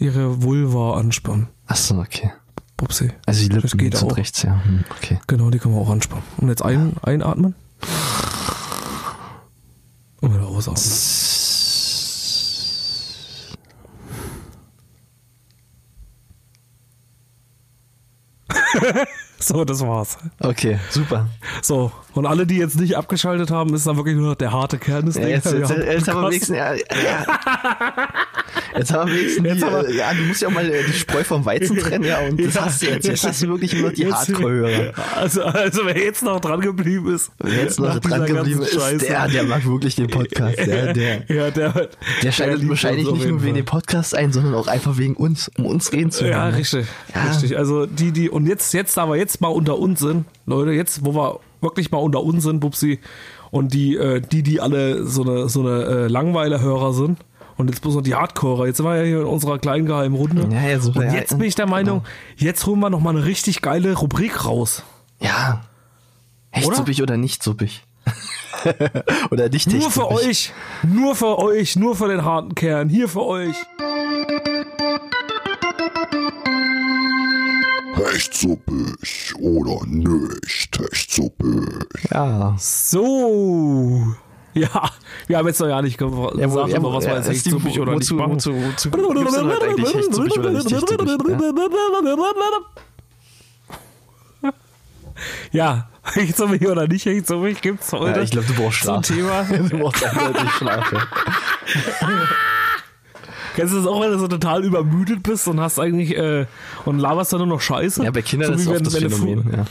Speaker 3: äh, ihre Vulva anspannen.
Speaker 4: Ach so, okay.
Speaker 3: Pupsi.
Speaker 4: Also die
Speaker 3: Das
Speaker 4: Lippen
Speaker 3: geht
Speaker 4: links und
Speaker 3: auch.
Speaker 4: rechts, ja. Hm, okay.
Speaker 3: Genau, die kann man auch anspannen. Und jetzt ein, einatmen. Und wieder ausatmen. (laughs) (laughs) (laughs) So, das war's.
Speaker 4: Okay, super.
Speaker 3: So, und alle, die jetzt nicht abgeschaltet haben, ist dann wirklich nur noch der harte Kern des
Speaker 4: Ja,
Speaker 3: Ding.
Speaker 4: jetzt, jetzt, jetzt, haben wir wenigstens, ja, ja. (laughs) Jetzt haben wir wenigstens,
Speaker 3: Jetzt
Speaker 4: die,
Speaker 3: haben wir-
Speaker 4: ja, du musst ja auch mal äh, die Spreu vom Weizen (laughs) trennen, ja, und das
Speaker 3: Ja,
Speaker 4: hast du jetzt. Jetzt hast du wirklich nur noch die Hardcore-Hörer.
Speaker 3: Also, also, wer jetzt noch dran geblieben ist,
Speaker 4: Wer jetzt noch dran geblieben ist,
Speaker 3: Scheiße.
Speaker 4: der, der mag wirklich den Podcast. Der, der, (laughs)
Speaker 3: ja, der,
Speaker 4: der schaltet
Speaker 3: liebt
Speaker 4: wahrscheinlich nicht nur wegen dem Podcast ein, sondern auch einfach wegen uns, um uns reden zu hören.
Speaker 3: Ja,
Speaker 4: ne?
Speaker 3: richtig.
Speaker 4: Ja.
Speaker 3: Richtig. Also die, die, und jetzt, jetzt, da wir jetzt mal unter uns sind, Leute, jetzt, wo wir wirklich mal unter uns sind, Bubsi, und die, äh, die, die alle so eine, so eine äh, Langweiler-Hörer sind, und jetzt bloß noch die Hardcore. Jetzt sind wir ja hier in unserer kleinen geheimen Runde.
Speaker 4: Ja, ja, super,
Speaker 3: und jetzt
Speaker 4: ja.
Speaker 3: bin ich der Meinung, jetzt holen wir noch mal eine richtig geile Rubrik raus.
Speaker 4: Ja. Echt
Speaker 3: Oder?
Speaker 4: suppig oder nicht suppig? (laughs) oder nicht
Speaker 3: Nur für
Speaker 4: suppig.
Speaker 3: euch, nur für euch, nur für den harten Kern, hier für euch.
Speaker 5: Echt suppig oder nicht echt suppig?
Speaker 4: Ja.
Speaker 3: So. (laughs) Ja, wir haben jetzt noch ja nicht ge- gesagt,
Speaker 4: Ja, wo- ja,
Speaker 3: was
Speaker 4: ja,
Speaker 3: wir jetzt echt suppig oder
Speaker 4: wozu-
Speaker 3: nicht
Speaker 4: wozu- wozu denn heute eigentlich echt suppig oder nicht echt suppig,
Speaker 3: Ja, (laughs) echt suppig oder nicht echt suppig gibt's heute.
Speaker 4: Ja, ich glaube, du brauchst Schlaf.
Speaker 3: Thema. (laughs)
Speaker 4: du brauchst eindeutig Schlaf. Ja.
Speaker 3: Kennst du das auch, wenn du so total übermüdet bist und hast eigentlich äh, und laberst dann nur noch Scheiße?
Speaker 4: ja, bei Kindern
Speaker 3: So
Speaker 4: ist
Speaker 3: wie
Speaker 4: oft das Phänomen. Ja.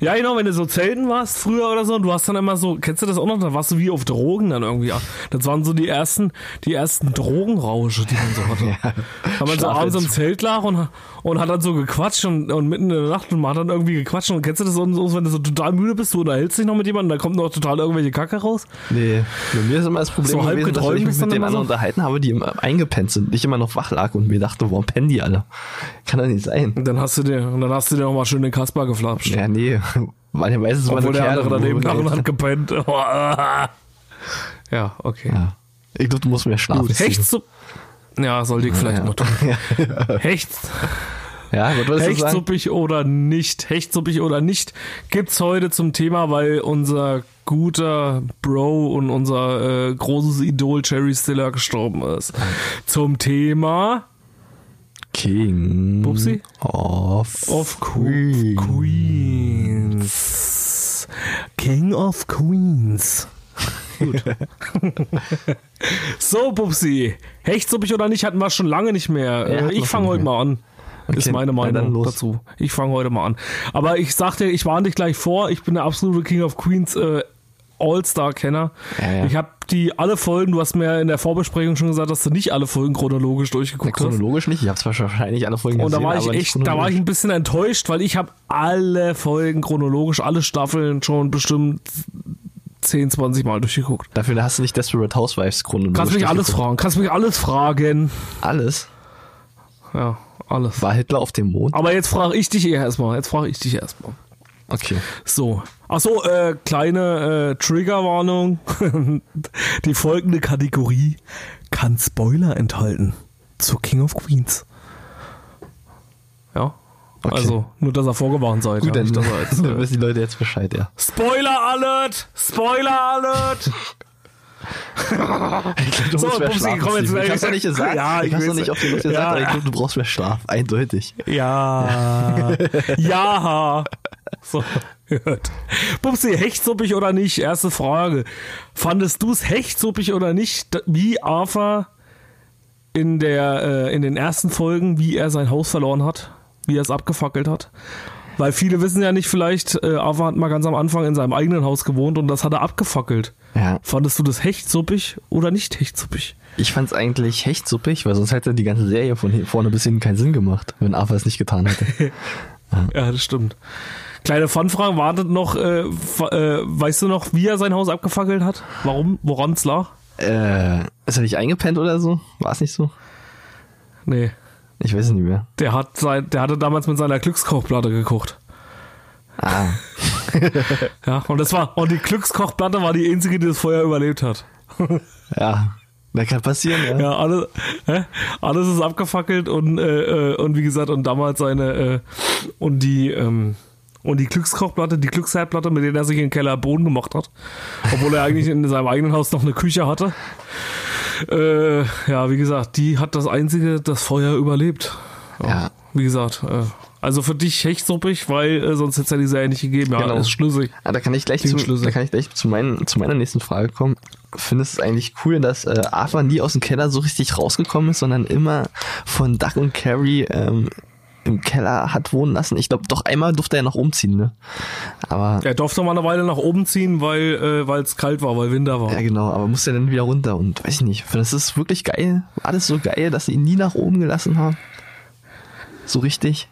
Speaker 3: Ja, genau, wenn du so Zelten warst früher oder so, und du hast dann immer so, kennst du das auch noch? Da warst du wie auf Drogen dann irgendwie. Das waren so die ersten, die ersten Drogenrausche, die man so hatte. (laughs) Weil man so abends im Zelt lag und, und hat dann so gequatscht und, und mitten in der Nacht und man hat dann irgendwie gequatscht und kennst du das so, so, wenn du so total müde bist, du unterhältst dich noch mit jemandem, da kommt noch total irgendwelche Kacke raus?
Speaker 4: Nee, bei mir ist immer das Problem
Speaker 3: So halb
Speaker 4: gewesen, dass ich mich mit
Speaker 3: immer
Speaker 4: anderen
Speaker 3: so?
Speaker 4: unterhalten habe, die immer eingepennt sind, nicht immer noch wach lag und mir dachte, warum pennen die alle? Kann doch nicht sein.
Speaker 3: Und dann hast du dir, und dann hast du dir noch mal schön den Kasper geflapscht.
Speaker 4: Ja, nee, (laughs) weil ja meistens immer
Speaker 3: Obwohl der andere daneben lag und hat gepennt. (laughs) Ja, okay.
Speaker 4: Ja. Ich glaube, du musst mehr schlafen.
Speaker 3: Hecht zu. Ja, sollte ich vielleicht
Speaker 4: Ja.
Speaker 3: mal tun. Hecht, (laughs)
Speaker 4: Ja, du sagen?
Speaker 3: hechtsuppig oder nicht, hechtsuppig oder nicht, gibt's heute zum Thema, weil unser guter Bro und unser äh, großes Idol Jerry Stiller gestorben ist. Zum Thema
Speaker 4: King
Speaker 3: Bubsi?
Speaker 4: of,
Speaker 3: of
Speaker 4: Queen.
Speaker 3: Queens. King of Queens. Gut. so, Bubsi. Hechtsuppig oder nicht, hatten wir schon lange nicht mehr.
Speaker 4: Ja,
Speaker 3: ich fange heute
Speaker 4: mehr.
Speaker 3: mal an. Ist
Speaker 4: Okay,
Speaker 3: meine
Speaker 4: na dann
Speaker 3: Meinung dazu. Ich fange heute mal an. Aber ich sagte, ich warne dich gleich vor, ich bin der absolute King of Queens äh, All-Star-Kenner.
Speaker 4: Ja, ja.
Speaker 3: Ich habe die alle Folgen, du hast mir in der Vorbesprechung schon gesagt, dass du nicht alle Folgen chronologisch
Speaker 4: Ja,
Speaker 3: durchgeguckt hast.
Speaker 4: chronologisch nicht. Ich habe zwar wahrscheinlich alle Folgen
Speaker 3: Und da
Speaker 4: gesehen,
Speaker 3: war ich echt, da war ich
Speaker 4: chronologisch.
Speaker 3: ein bisschen enttäuscht, weil ich habe alle Folgen chronologisch, alle Staffeln schon bestimmt 10, 20 Mal durchgeguckt.
Speaker 4: Dafür hast du nicht Desperate Housewives chronologisch.
Speaker 3: Kannst mich alles
Speaker 4: durchgeguckt.
Speaker 3: fragen, kannst mich alles fragen.
Speaker 4: Alles?
Speaker 3: Ja, alles.
Speaker 4: War Hitler auf dem Mond?
Speaker 3: Aber jetzt frage ich dich eher erstmal. Jetzt frage ich dich erstmal.
Speaker 4: Okay.
Speaker 3: So. Achso, äh, kleine äh, Triggerwarnung. (laughs) Die folgende Kategorie kann Spoiler enthalten. Zu King of Queens. Ja.
Speaker 4: Okay.
Speaker 3: Also, nur dass ihr vorgewarnt seid.
Speaker 4: Gut,
Speaker 3: ja,
Speaker 4: dann,
Speaker 3: dass ihr jetzt, (laughs)
Speaker 4: dann
Speaker 3: äh,
Speaker 4: wissen die Leute jetzt Bescheid, ja.
Speaker 3: Spoiler Alert! Spoiler Alert! (laughs)
Speaker 4: Du
Speaker 3: So,
Speaker 4: musst mehr
Speaker 3: Bubsi,
Speaker 4: schlafen,
Speaker 3: komm jetzt.
Speaker 4: Ich hab's doch nicht gesagt.
Speaker 3: Ja, ich
Speaker 4: ich hab's doch nicht auf die Lust gesagt,
Speaker 3: Ja.
Speaker 4: aber ich glaube, du brauchst mehr Schlaf. Eindeutig.
Speaker 3: Ja. ja. So, hört. Bubsi, hechtsuppig oder nicht? Erste Frage. Fandest du es hechtsuppig oder nicht, wie Arthur in, der, äh, in den ersten Folgen, wie er sein Haus verloren hat? Wie er es abgefackelt hat? Weil viele wissen ja nicht vielleicht, äh, Arthur hat mal ganz am Anfang in seinem eigenen Haus gewohnt und das hat er abgefackelt.
Speaker 4: Ja.
Speaker 3: Fandest du das hechtsuppig oder nicht hechtsuppig?
Speaker 4: Ich fand's eigentlich hechtsuppig, weil sonst hätte die ganze Serie von vorne bis hinten keinen Sinn gemacht, wenn Arthur es nicht getan hätte. (laughs)
Speaker 3: Ja, das stimmt. Kleine Fanfrage, wartet noch, äh, äh, weißt du noch, wie er sein Haus abgefackelt hat? Warum? Woran es lag?
Speaker 4: äh, ist er nicht eingepennt oder so? War es nicht so?
Speaker 3: Nee.
Speaker 4: Ich weiß es nicht mehr.
Speaker 3: Der hat sein, der hatte damals mit seiner Glückskochplatte gekocht.
Speaker 4: Ah, (laughs)
Speaker 3: Ja, und das war, und die Glückskochplatte war die einzige, die das Feuer überlebt hat. (laughs)
Speaker 4: ja. Das kann passieren, ja.
Speaker 3: Ja, alles, hä? alles ist abgefackelt und, äh, äh, und wie gesagt, und damals seine, äh, und die, ähm, und die Glückskochplatte, die Glücksherdplatte, mit der er sich in den Keller Boden gemacht hat. Obwohl er eigentlich in seinem eigenen Haus noch eine Küche hatte. Äh, ja, wie gesagt, die hat das einzige, das Feuer überlebt.
Speaker 4: Ja.
Speaker 3: Wie gesagt, äh, also für dich hechtsuppig, weil äh, sonst hätte es ja die Serie nicht gegeben. Ja,
Speaker 4: Genau.
Speaker 3: ist schlüssig.
Speaker 4: Ah, da kann ich gleich,
Speaker 3: Klingt
Speaker 4: zu, da kann ich gleich zu, meinen, zu meiner nächsten Frage kommen. Findest du es eigentlich cool, dass äh, Arthur nie aus dem Keller so richtig rausgekommen ist, sondern immer von Duck und Carrie ähm, im Keller hat wohnen lassen? Ich glaube, doch einmal durfte er noch umziehen, ne? Aber
Speaker 3: Er durfte mal eine Weile nach oben ziehen, weil äh, es kalt war, weil Winter war.
Speaker 4: ja genau, aber musste dann wieder runter und weiß ich nicht. Das ist wirklich geil. Alles so geil, dass sie ihn nie nach oben gelassen haben. So richtig?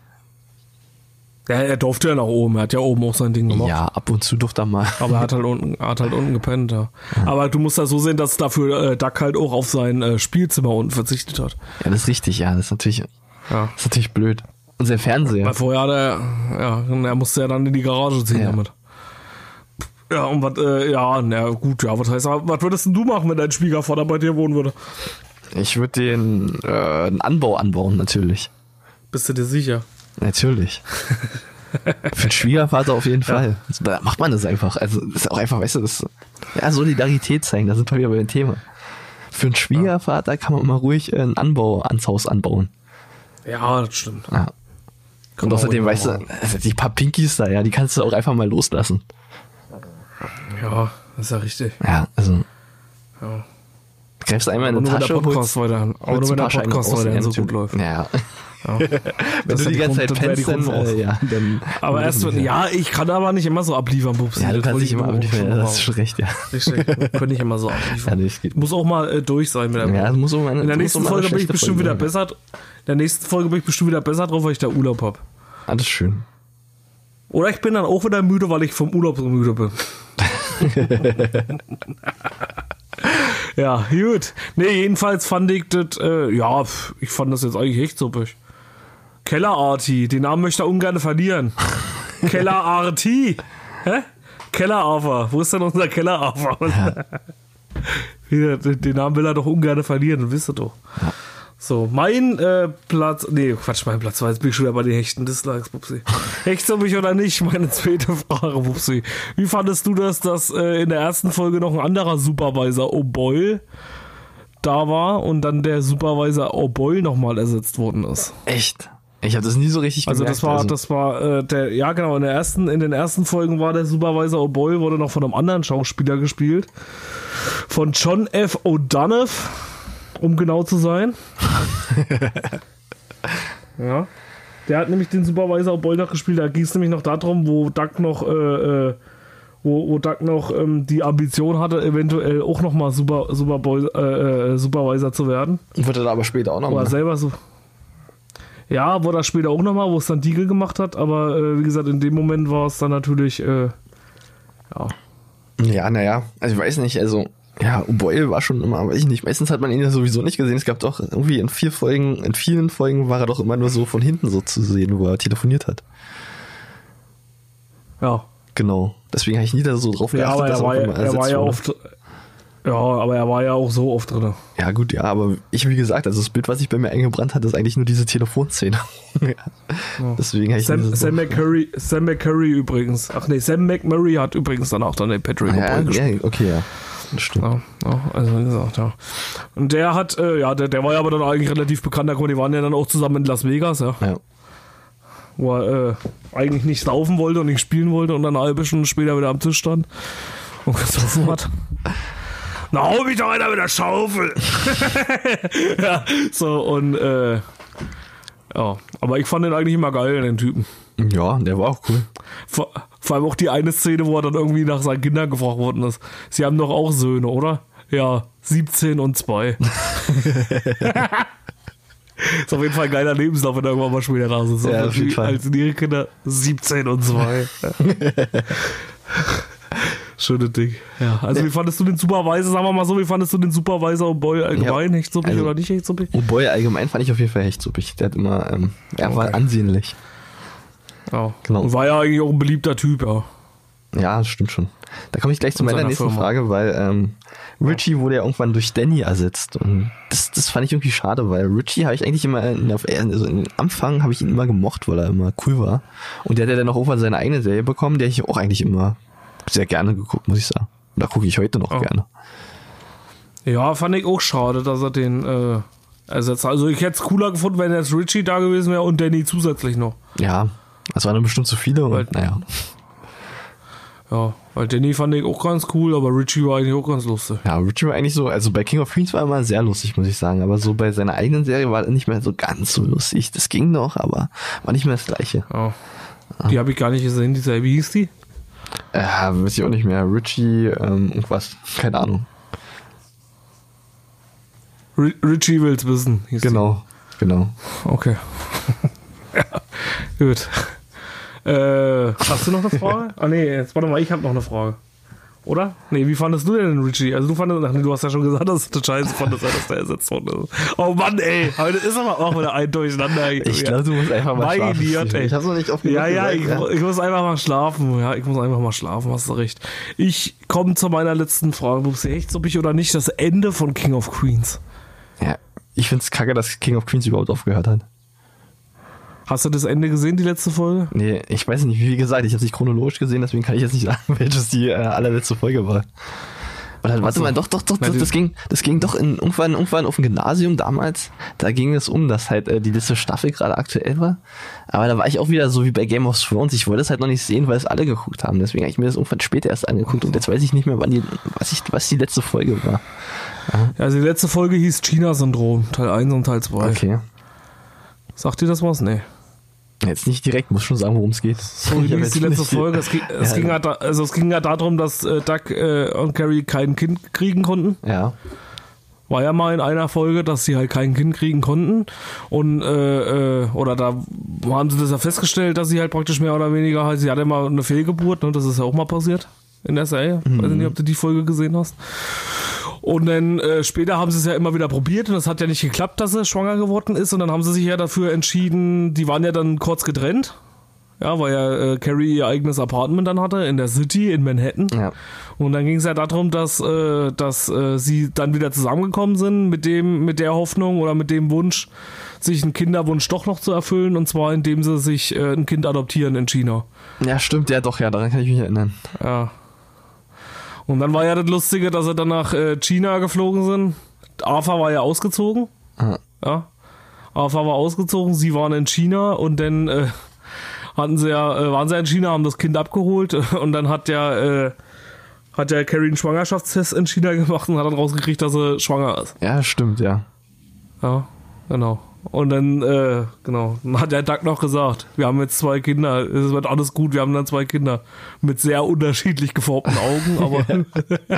Speaker 3: Ja, er durfte ja nach oben. Er hat ja oben auch sein Ding gemacht.
Speaker 4: Ja, ab und zu durfte er mal.
Speaker 3: Aber er hat halt unten, hat halt unten gepennt, ja. Aber du musst das so sehen, dass dafür äh, Duck halt auch auf sein äh, Spielzimmer unten verzichtet hat.
Speaker 4: Ja, das ist richtig, ja. Das ist natürlich,
Speaker 3: Ja.
Speaker 4: das ist natürlich blöd. Und sein Fernseher.
Speaker 3: Weil vorher hat er, ja, er musste ja dann in die Garage ziehen
Speaker 4: Ja.
Speaker 3: damit. Ja, und was, äh, ja, na gut, ja, was heißt, was würdest denn du machen, wenn dein Schwiegervater bei dir wohnen würde?
Speaker 4: Ich würde den äh, einen Anbau anbauen, natürlich.
Speaker 3: Bist du dir sicher?
Speaker 4: Natürlich. (laughs) Für den Schwiegervater auf jeden Fall. Da macht man das einfach. Also ist auch einfach, weißt du, das ja Solidarität zeigen, da sind wir wieder bei dem Thema. Für einen Schwiegervater kann man mal ruhig äh, einen Anbau ans Haus anbauen.
Speaker 3: Ja, das stimmt.
Speaker 4: Ja. Und außerdem, weißt du, also die paar Pinkies da, ja, die kannst du auch einfach mal loslassen.
Speaker 3: Ja, das ist ja richtig.
Speaker 4: Ja, also
Speaker 3: Ja.
Speaker 4: Greifst einmal in
Speaker 3: Aber
Speaker 4: die
Speaker 3: nur wenn
Speaker 4: Tasche,
Speaker 3: der Podcast
Speaker 4: holst,
Speaker 3: weiter, aber
Speaker 4: holst
Speaker 3: nur
Speaker 4: ein
Speaker 3: wenn der Podcast weiterhin
Speaker 4: ja,
Speaker 3: so gut läuft.
Speaker 4: Ja.
Speaker 3: Ja. (laughs)
Speaker 4: Wenn du die ganze Zeit pennst, dann, äh, ja, dann...
Speaker 3: Aber erst,
Speaker 4: nicht mehr.
Speaker 3: ja, ich kann aber nicht immer so abliefern, Pupsi.
Speaker 4: Ja, du
Speaker 3: Das
Speaker 4: kannst
Speaker 3: ich
Speaker 4: immer abliefern, ja, das ist schon recht, ja.
Speaker 3: Richtig, können nicht immer so abliefern.
Speaker 4: Ja, geht.
Speaker 3: Muss auch mal äh, durch sein mit der
Speaker 4: Ja, muss auch mal eine,
Speaker 3: In der nächsten
Speaker 4: eine
Speaker 3: Folge bin ich bestimmt
Speaker 4: Folge
Speaker 3: wieder besser. In der nächsten Folge bin ich bestimmt wieder besser drauf, weil ich da Urlaub habe.
Speaker 4: Das ist schön.
Speaker 3: Oder ich bin dann auch wieder müde, weil ich vom Urlaub so müde bin. (laughs) (laughs) ja, gut. Nee, jedenfalls fand ich das, äh, ja, ich fand das jetzt eigentlich echt suppig. Kellerarti, den Namen möchte er ungern verlieren. (laughs) Kellerarti. Hä? Kellerafer. Wo ist denn unser Kellerafer? (laughs) Wieder, den Namen will er doch ungern verlieren, wisst ihr doch. So, mein äh, Platz, nee, Quatsch, mein Platz war jetzt bin ich schon wieder bei den Hechten Dislikes, Pupsi. Hechtst du mich oder nicht? Meine zweite Frage, Pupsi. Wie fandest du das, dass äh, in der ersten Folge noch ein anderer Supervisor O'Boyle da war und dann der Supervisor O'Boyle nochmal ersetzt worden ist?
Speaker 4: Echt? Ich habe das nie so richtig
Speaker 3: Also
Speaker 4: gemerkt.
Speaker 3: das war, das war äh, der, ja genau, in der ersten, in den ersten Folgen war der Supervisor O'Boyle, wurde noch von einem anderen Schauspieler gespielt. Von John F. O'Donoghue, um genau zu sein. (laughs) ja. Der hat nämlich den Supervisor O'Boyle noch gespielt, da ging es nämlich noch darum, wo Doug noch, äh, äh, wo, wo Doug noch ähm, die Ambition hatte, eventuell auch nochmal Super, Superboy, äh, äh, Supervisor zu werden.
Speaker 4: Wurde da aber später auch noch
Speaker 3: Wo er
Speaker 4: mal.
Speaker 3: selber so. Ja, wurde er später auch nochmal, wo es dann Deagle gemacht hat, aber äh, wie gesagt, in dem Moment war es dann natürlich, äh, ja.
Speaker 4: Ja, naja, also ich weiß nicht, also ja, O'Boyle war schon immer, weiß ich nicht, meistens hat man ihn ja sowieso nicht gesehen. Es gab doch irgendwie in vier Folgen, in vielen Folgen war er doch immer nur so von hinten so zu sehen, wo er telefoniert hat.
Speaker 3: Ja,
Speaker 4: Genau. Deswegen habe ich nie da so drauf
Speaker 3: ja aber
Speaker 4: dass
Speaker 3: er war,
Speaker 4: auch
Speaker 3: ja,
Speaker 4: immer
Speaker 3: er war ja
Speaker 4: wurde.
Speaker 3: oft. Ja, aber er war ja auch so oft drin.
Speaker 4: Ja, gut, ja, aber ich, wie gesagt, also das Bild, was sich bei mir eingebrannt hat, ist eigentlich nur diese Telefonszene. (laughs) ja. Deswegen habe ich
Speaker 3: Sam,
Speaker 4: so
Speaker 3: Sam, McCurry, Sam McCurry übrigens. Ach nee, Sam McMurray hat übrigens dann auch dann den Patrick
Speaker 4: ja,
Speaker 3: O'Boyle gespielt.
Speaker 4: ja, okay, ja. Das stimmt.
Speaker 3: Ja, ja, also wie gesagt, ja. Und der hat, äh, ja, der, der war ja aber dann eigentlich relativ bekannt, da die waren ja dann auch zusammen in Las Vegas, ja.
Speaker 4: Ja.
Speaker 3: wo er äh, eigentlich nicht laufen wollte und nicht spielen wollte und dann eine halbe Stunde später wieder am Tisch stand und gesoffen hat. Na, hau mich doch einer mit der Schaufel! (laughs) ja, so und äh, ja, aber ich fand den eigentlich immer geil, den Typen.
Speaker 4: ja, der war auch cool.
Speaker 3: Vor, vor allem auch die eine Szene, wo er dann irgendwie nach seinen Kindern gefragt worden ist. Sie haben doch auch Söhne, oder? Ja, 17 und 2. (laughs) ist auf jeden Fall ein geiler Lebenslauf, wenn er irgendwann mal später da ist.
Speaker 4: Ja, auf jeden Fall.
Speaker 3: Als ihre Kinder 17 und 2. (laughs) Schöne Ding. Ja, also wie fandest du den Supervisor, sagen wir mal so, wie fandest du den Supervisor und Boy allgemein?
Speaker 4: Ja,
Speaker 3: Echt so
Speaker 4: also-
Speaker 3: oder nicht echt so
Speaker 4: O'Boyle allgemein fand ich auf jeden Fall echt suppig. Der hat immer, ähm, er war
Speaker 3: Okay.
Speaker 4: ansehnlich.
Speaker 3: Ja.
Speaker 4: Genau.
Speaker 3: Und war ja eigentlich auch ein beliebter Typ, ja.
Speaker 4: Ja, das stimmt schon. Da komme ich gleich zu meiner nächsten
Speaker 3: Firma.
Speaker 4: Frage, weil ähm, Richie wurde ja irgendwann durch Danny ersetzt. Und das, das fand ich irgendwie schade, weil Richie habe ich eigentlich immer, in, also in Anfang habe ich ihn immer gemocht, weil er immer cool war. Und der hat ja dann auch irgendwann seine eigene Serie bekommen, die ich auch eigentlich immer sehr gerne geguckt, muss ich sagen. Und da gucke ich heute noch
Speaker 3: Oh.
Speaker 4: gerne.
Speaker 3: Ja, fand ich auch schade, dass er den äh, ersetzt. Also ich hätte es cooler gefunden, wenn jetzt Richie da gewesen wäre und Danny zusätzlich noch.
Speaker 4: Ja, das waren bestimmt zu viele
Speaker 3: Weil-
Speaker 4: und naja.
Speaker 3: Ja, weil Danny fand ich auch ganz cool, aber Richie war eigentlich auch ganz lustig.
Speaker 4: Ja, Richie war eigentlich so, also bei King of Queens war er immer sehr lustig, muss ich sagen. Aber so bei seiner eigenen Serie war er nicht mehr so ganz so lustig. Das ging noch, aber war nicht mehr das gleiche.
Speaker 3: Ja. Die habe ich gar nicht gesehen, diese, wie hieß die?
Speaker 4: Äh, weiß ich auch nicht mehr. Richie, ähm, irgendwas. Keine Ahnung.
Speaker 3: Ri Richie will's wissen. Hieß
Speaker 4: Genau, genau.
Speaker 3: Die. Okay. (laughs) ja, gut. Äh, hast du noch eine Frage? (laughs) ah nee, jetzt warte mal, ich habe noch eine Frage. Oder? Nee, wie fandest du denn den Richie? Also du fandest, ach nee, du hast ja schon gesagt, dass du scheiße fandest, dass der ersetzt worden ist. Oh Mann, ey, heute ist aber auch wieder ein Durcheinander.
Speaker 4: Ich glaube, du musst einfach mal
Speaker 3: Mein
Speaker 4: schlafen.
Speaker 3: Idiot, ey.
Speaker 4: Ich hab's noch nicht oft
Speaker 3: Ja, ja, ich,
Speaker 4: gesagt,
Speaker 3: ich muss einfach mal schlafen. Ja, ich muss einfach mal schlafen, hast du recht. Ich komme zu meiner letzten Frage. Bubsi, echt, ob ich oder nicht das Ende von King of Queens.
Speaker 4: ja. Ich find's kacke, dass King of Queens überhaupt aufgehört hat.
Speaker 3: Hast du das Ende gesehen, die letzte Folge?
Speaker 4: Nee, ich weiß nicht, wie gesagt, ich habe nicht chronologisch gesehen, deswegen kann ich jetzt nicht sagen, (laughs) welches die äh, allerletzte Folge war. Oder warte
Speaker 3: so.
Speaker 4: mal, doch, doch, doch,
Speaker 3: die-
Speaker 4: das ging, das ging doch in, irgendwann, irgendwann auf dem Gymnasium damals. Da ging es um, dass halt äh, die letzte Staffel gerade aktuell war. Aber da war ich auch wieder so wie bei Game of Thrones. Ich wollte es halt noch nicht sehen, weil es alle geguckt haben. Deswegen habe ich mir das irgendwann später erst angeguckt und jetzt weiß ich nicht mehr, wann die, was ich, was die letzte Folge war.
Speaker 3: Also die letzte Folge hieß China-Syndrom, Teil 1 und Teil 2.
Speaker 4: Okay.
Speaker 3: Sagt dir das was? Nee.
Speaker 4: Jetzt nicht direkt, muss schon sagen, worum es geht.
Speaker 3: So, hieß die letzte Folge? Es ging, es,
Speaker 4: Ja.
Speaker 3: ging ja da, also es ging ja darum, dass äh, Doug äh, und Carrie kein Kind kriegen konnten.
Speaker 4: Ja.
Speaker 3: War ja mal in einer Folge, dass sie halt kein Kind kriegen konnten. Und, äh, äh, oder da haben sie das ja festgestellt, dass sie halt praktisch mehr oder weniger halt, sie hatte mal eine Fehlgeburt, ne? das ist ja auch mal passiert in der Serie. Weiß nicht, ob du die Folge gesehen hast. Und dann äh, später haben sie es ja immer wieder probiert und es hat ja nicht geklappt, dass sie schwanger geworden ist. Und dann haben sie sich ja dafür entschieden, die waren ja dann kurz getrennt. Ja, weil ja äh, Carrie ihr eigenes Apartment dann hatte in der City in Manhattan.
Speaker 4: Ja.
Speaker 3: Und dann ging es ja darum, dass, äh, dass äh, sie dann wieder zusammengekommen sind mit dem, mit der Hoffnung oder mit dem Wunsch, sich einen Kinderwunsch doch noch zu erfüllen, und zwar indem sie sich äh, ein Kind adoptieren in China.
Speaker 4: Ja, stimmt, ja doch, ja, daran kann ich mich erinnern.
Speaker 3: Ja. Und dann war ja das Lustige, dass sie dann nach äh, China geflogen sind. Arthur war ja ausgezogen.
Speaker 4: Ah.
Speaker 3: Ja. Arthur war ausgezogen, sie waren in China und dann äh, hatten sie ja, äh, waren sie in China, haben das Kind abgeholt (laughs) und dann hat ja, äh, hat ja Carrie einen Schwangerschaftstest in China gemacht und hat dann rausgekriegt, dass sie schwanger ist.
Speaker 4: Ja, stimmt, ja.
Speaker 3: Ja, genau. Und dann, äh, genau, dann hat der Doug noch gesagt, wir haben jetzt zwei Kinder, es wird alles gut, wir haben dann zwei Kinder mit sehr unterschiedlich geformten Augen, aber (laughs)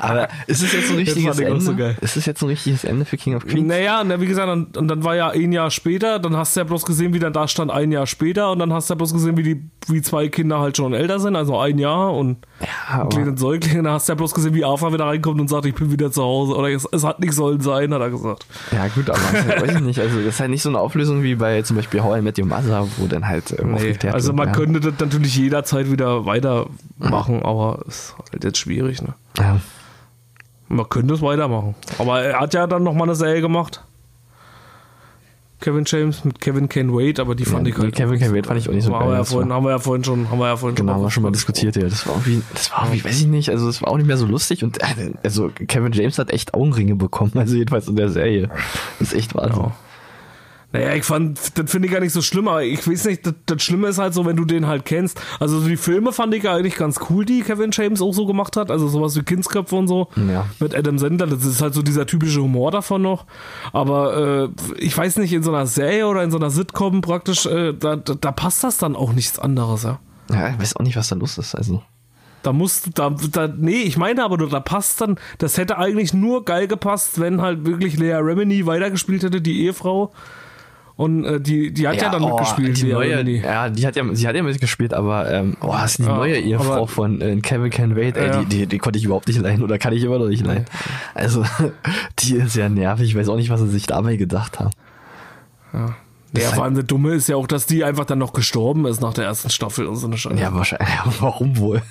Speaker 4: Aber ist es jetzt ein richtiges
Speaker 3: auch
Speaker 4: Ende?
Speaker 3: so.
Speaker 4: Ist es jetzt ein richtiges Ende für King of Queens?
Speaker 3: naja, na, wie gesagt, und, und dann war ja ein Jahr später, dann hast du ja bloß gesehen, wie dann da stand ein Jahr später und dann hast du ja bloß gesehen, wie die, wie zwei Kinder halt schon älter sind, also ein Jahr und
Speaker 4: Ja,
Speaker 3: ein kleinen Säugling, und dann hast du ja bloß gesehen, wie Arthur wieder reinkommt und sagt, ich bin wieder zu Hause oder es, es hat nicht sollen sein, hat er gesagt.
Speaker 4: Ja, gut, aber (laughs) weiß ich nicht. Also, das ist halt nicht so eine Auflösung wie bei zum Beispiel I Met Your Mother, wo dann halt ähm,
Speaker 3: Nee, also man könnte das natürlich jederzeit wieder weitermachen, aber es ist halt jetzt schwierig, ne?
Speaker 4: Ja.
Speaker 3: Man könnte es weitermachen. Aber er hat ja dann nochmal eine Serie gemacht. Kevin James mit Kevin Kane Wade, aber die fand
Speaker 4: Ja,
Speaker 3: ich halt.
Speaker 4: Kevin
Speaker 3: auch nicht
Speaker 4: Kane Wade fand ich auch nicht so
Speaker 3: haben
Speaker 4: geil,
Speaker 3: Wir ja
Speaker 4: das
Speaker 3: vorhin,
Speaker 4: war-
Speaker 3: haben wir ja vorhin schon, haben wir ja vorhin
Speaker 4: Genau,
Speaker 3: schon
Speaker 4: wir schon mal diskutiert, ja. Das war irgendwie, das war irgendwie, weiß ich nicht, also das war auch nicht mehr so lustig und äh, also Kevin James hat echt Augenringe bekommen, also jedenfalls in der Serie. Das ist echt Wahnsinn.
Speaker 3: Ja. Naja, ich fand, das finde ich gar nicht so schlimm, aber ich weiß nicht, das, das Schlimme ist halt so, wenn du den halt kennst. Also so die Filme fand ich ja eigentlich ganz cool, die Kevin James auch so gemacht hat. Also sowas wie Kindsköpfe und so.
Speaker 4: Ja.
Speaker 3: Mit Adam Sandler, das ist halt so dieser typische Humor davon noch. Aber äh, ich weiß nicht, in so einer Serie oder in so einer Sitcom praktisch, äh, da, da, da passt das dann auch nichts anderes, ja.
Speaker 4: Ja, ich weiß auch nicht, was da los ist, also.
Speaker 3: Da musst du, da, da, nee, ich meine aber nur, da passt dann, das hätte eigentlich nur geil gepasst, wenn halt wirklich Lea Remini weitergespielt hätte, die Ehefrau. Und äh, die, die hat ja, dann
Speaker 4: oh,
Speaker 3: mitgespielt,
Speaker 4: Die neue,
Speaker 3: Remini.
Speaker 4: ja, die hat ja, sie hat ja mitgespielt, aber ähm, oh, das ist die
Speaker 3: Ja,
Speaker 4: neue Ehefrau von äh, Kevin Can Wade, ey,
Speaker 3: Ja.
Speaker 4: die, die, die konnte ich überhaupt nicht leiden oder kann ich immer noch nicht leiden. Also, (laughs) die ist ja nervig, ich weiß auch nicht, was sie sich dabei gedacht haben.
Speaker 3: Ja, vor allem das Dumme ist ja auch, dass die einfach dann noch gestorben ist nach der ersten Staffel und so eine Scheiße.
Speaker 4: Ja, wahrscheinlich, ja, (laughs) warum wohl?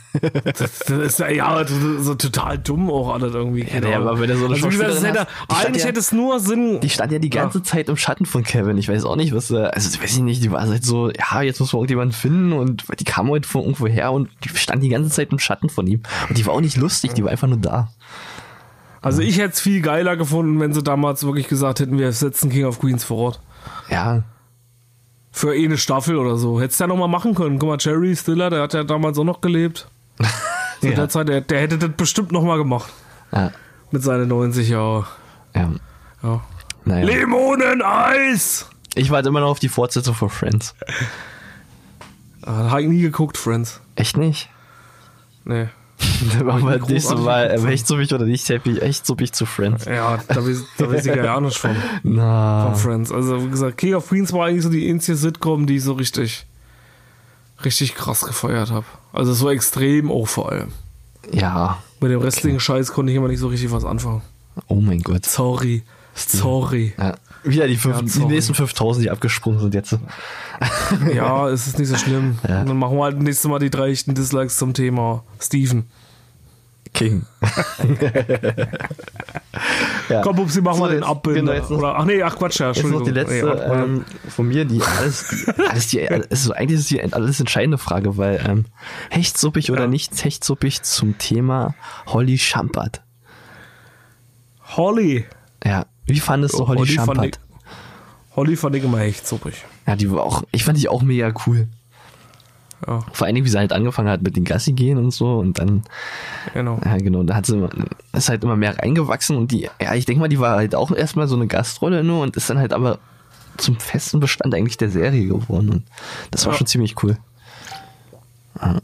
Speaker 3: Das, das ist ja, ja das so total dumm auch alles irgendwie.
Speaker 4: Ja, nee, aber wenn du so eine
Speaker 3: also,
Speaker 4: Schauspielerin
Speaker 3: hätte,
Speaker 4: stand
Speaker 3: eigentlich
Speaker 4: ja-
Speaker 3: hätte es nur Sinn.
Speaker 4: Die stand ja die ganze Zeit im Schatten von Kevin. Ich weiß auch nicht, was, äh, also weiß ich nicht, die war halt so, ja, jetzt muss man irgendjemanden finden und die kam heute von irgendwo her und die stand die ganze Zeit im Schatten von ihm. Und die war auch nicht lustig, die war einfach nur da.
Speaker 3: Also ich hätte es viel geiler gefunden, wenn sie damals wirklich gesagt hätten, wir setzen King of Queens vor Ort.
Speaker 4: Ja,
Speaker 3: Für eh eine Staffel oder so. Hättest du ja noch mal machen können. Guck mal, Jerry Stiller, der hat ja damals auch noch gelebt. (laughs) Zu
Speaker 4: Ja.
Speaker 3: der Zeit, der, der hätte das bestimmt noch mal gemacht.
Speaker 4: ja,
Speaker 3: Mit seinen 90 Jahren.
Speaker 4: ja.
Speaker 3: Ja.
Speaker 4: Naja.
Speaker 3: Limoneneis!
Speaker 4: Ich warte immer noch auf die Fortsetzung von Friends.
Speaker 3: Ah, hab ich nie geguckt, Friends.
Speaker 4: Echt nicht?
Speaker 3: Nee. Großartig
Speaker 4: nächstes Mal,
Speaker 3: gefunden.
Speaker 4: echt so mich oder nicht, happy, echt so mich zu Friends.
Speaker 3: Ja, da weiß, da weiß ich gar nicht von, (laughs)
Speaker 4: Na.
Speaker 3: von Friends. Also, wie gesagt, King of Queens war eigentlich so die einzige Sitcom, die ich so richtig, richtig krass gefeiert habe. Also so extrem auch vor allem.
Speaker 4: Ja.
Speaker 3: Mit dem restlichen Scheiß konnte ich immer nicht so richtig was anfangen.
Speaker 4: Oh mein Gott.
Speaker 3: Sorry. Sorry.
Speaker 4: Ja. Wieder die, fünf,
Speaker 3: Ja,
Speaker 4: die nächsten 5000, die abgesprungen sind jetzt.
Speaker 3: Ja, es ist nicht so schlimm. (laughs)
Speaker 4: Ja.
Speaker 3: Dann machen wir halt nächstes Mal die drei echten Dislikes zum Thema Steven.
Speaker 4: King. (laughs) ja.
Speaker 3: Komm, Pupsi, machen
Speaker 4: So,
Speaker 3: wir den Abbinder.
Speaker 4: genau, noch-
Speaker 3: Oder, ach nee, ach Quatsch, ja,
Speaker 4: Jetzt noch
Speaker 3: Entschuldigung.
Speaker 4: die letzte
Speaker 3: Nee,
Speaker 4: ähm, von mir, die alles, (laughs) alles die, alles, so, eigentlich ist die alles entscheidende Frage, weil ähm, hechtsuppig oder
Speaker 3: Ja.
Speaker 4: nicht hechtsuppig zum Thema Holly Schampert.
Speaker 3: Holly.
Speaker 4: Ja. Wie fandest du Holly,
Speaker 3: Holly fand
Speaker 4: Champert?
Speaker 3: ich, Holly fand ich immer echt suppig.
Speaker 4: Ja, die war auch, ich fand die auch mega cool.
Speaker 3: Ja,
Speaker 4: Vor allen Dingen, wie sie halt angefangen hat mit den Gassi gehen und so und dann,
Speaker 3: genau.
Speaker 4: ja genau, da hat sie immer- ist halt immer mehr reingewachsen und die, ja, ich denke mal, die war halt auch erstmal so eine Gastrolle nur und ist dann halt aber zum festen Bestand eigentlich der Serie geworden und das war
Speaker 3: Ja.
Speaker 4: schon ziemlich cool. Ja.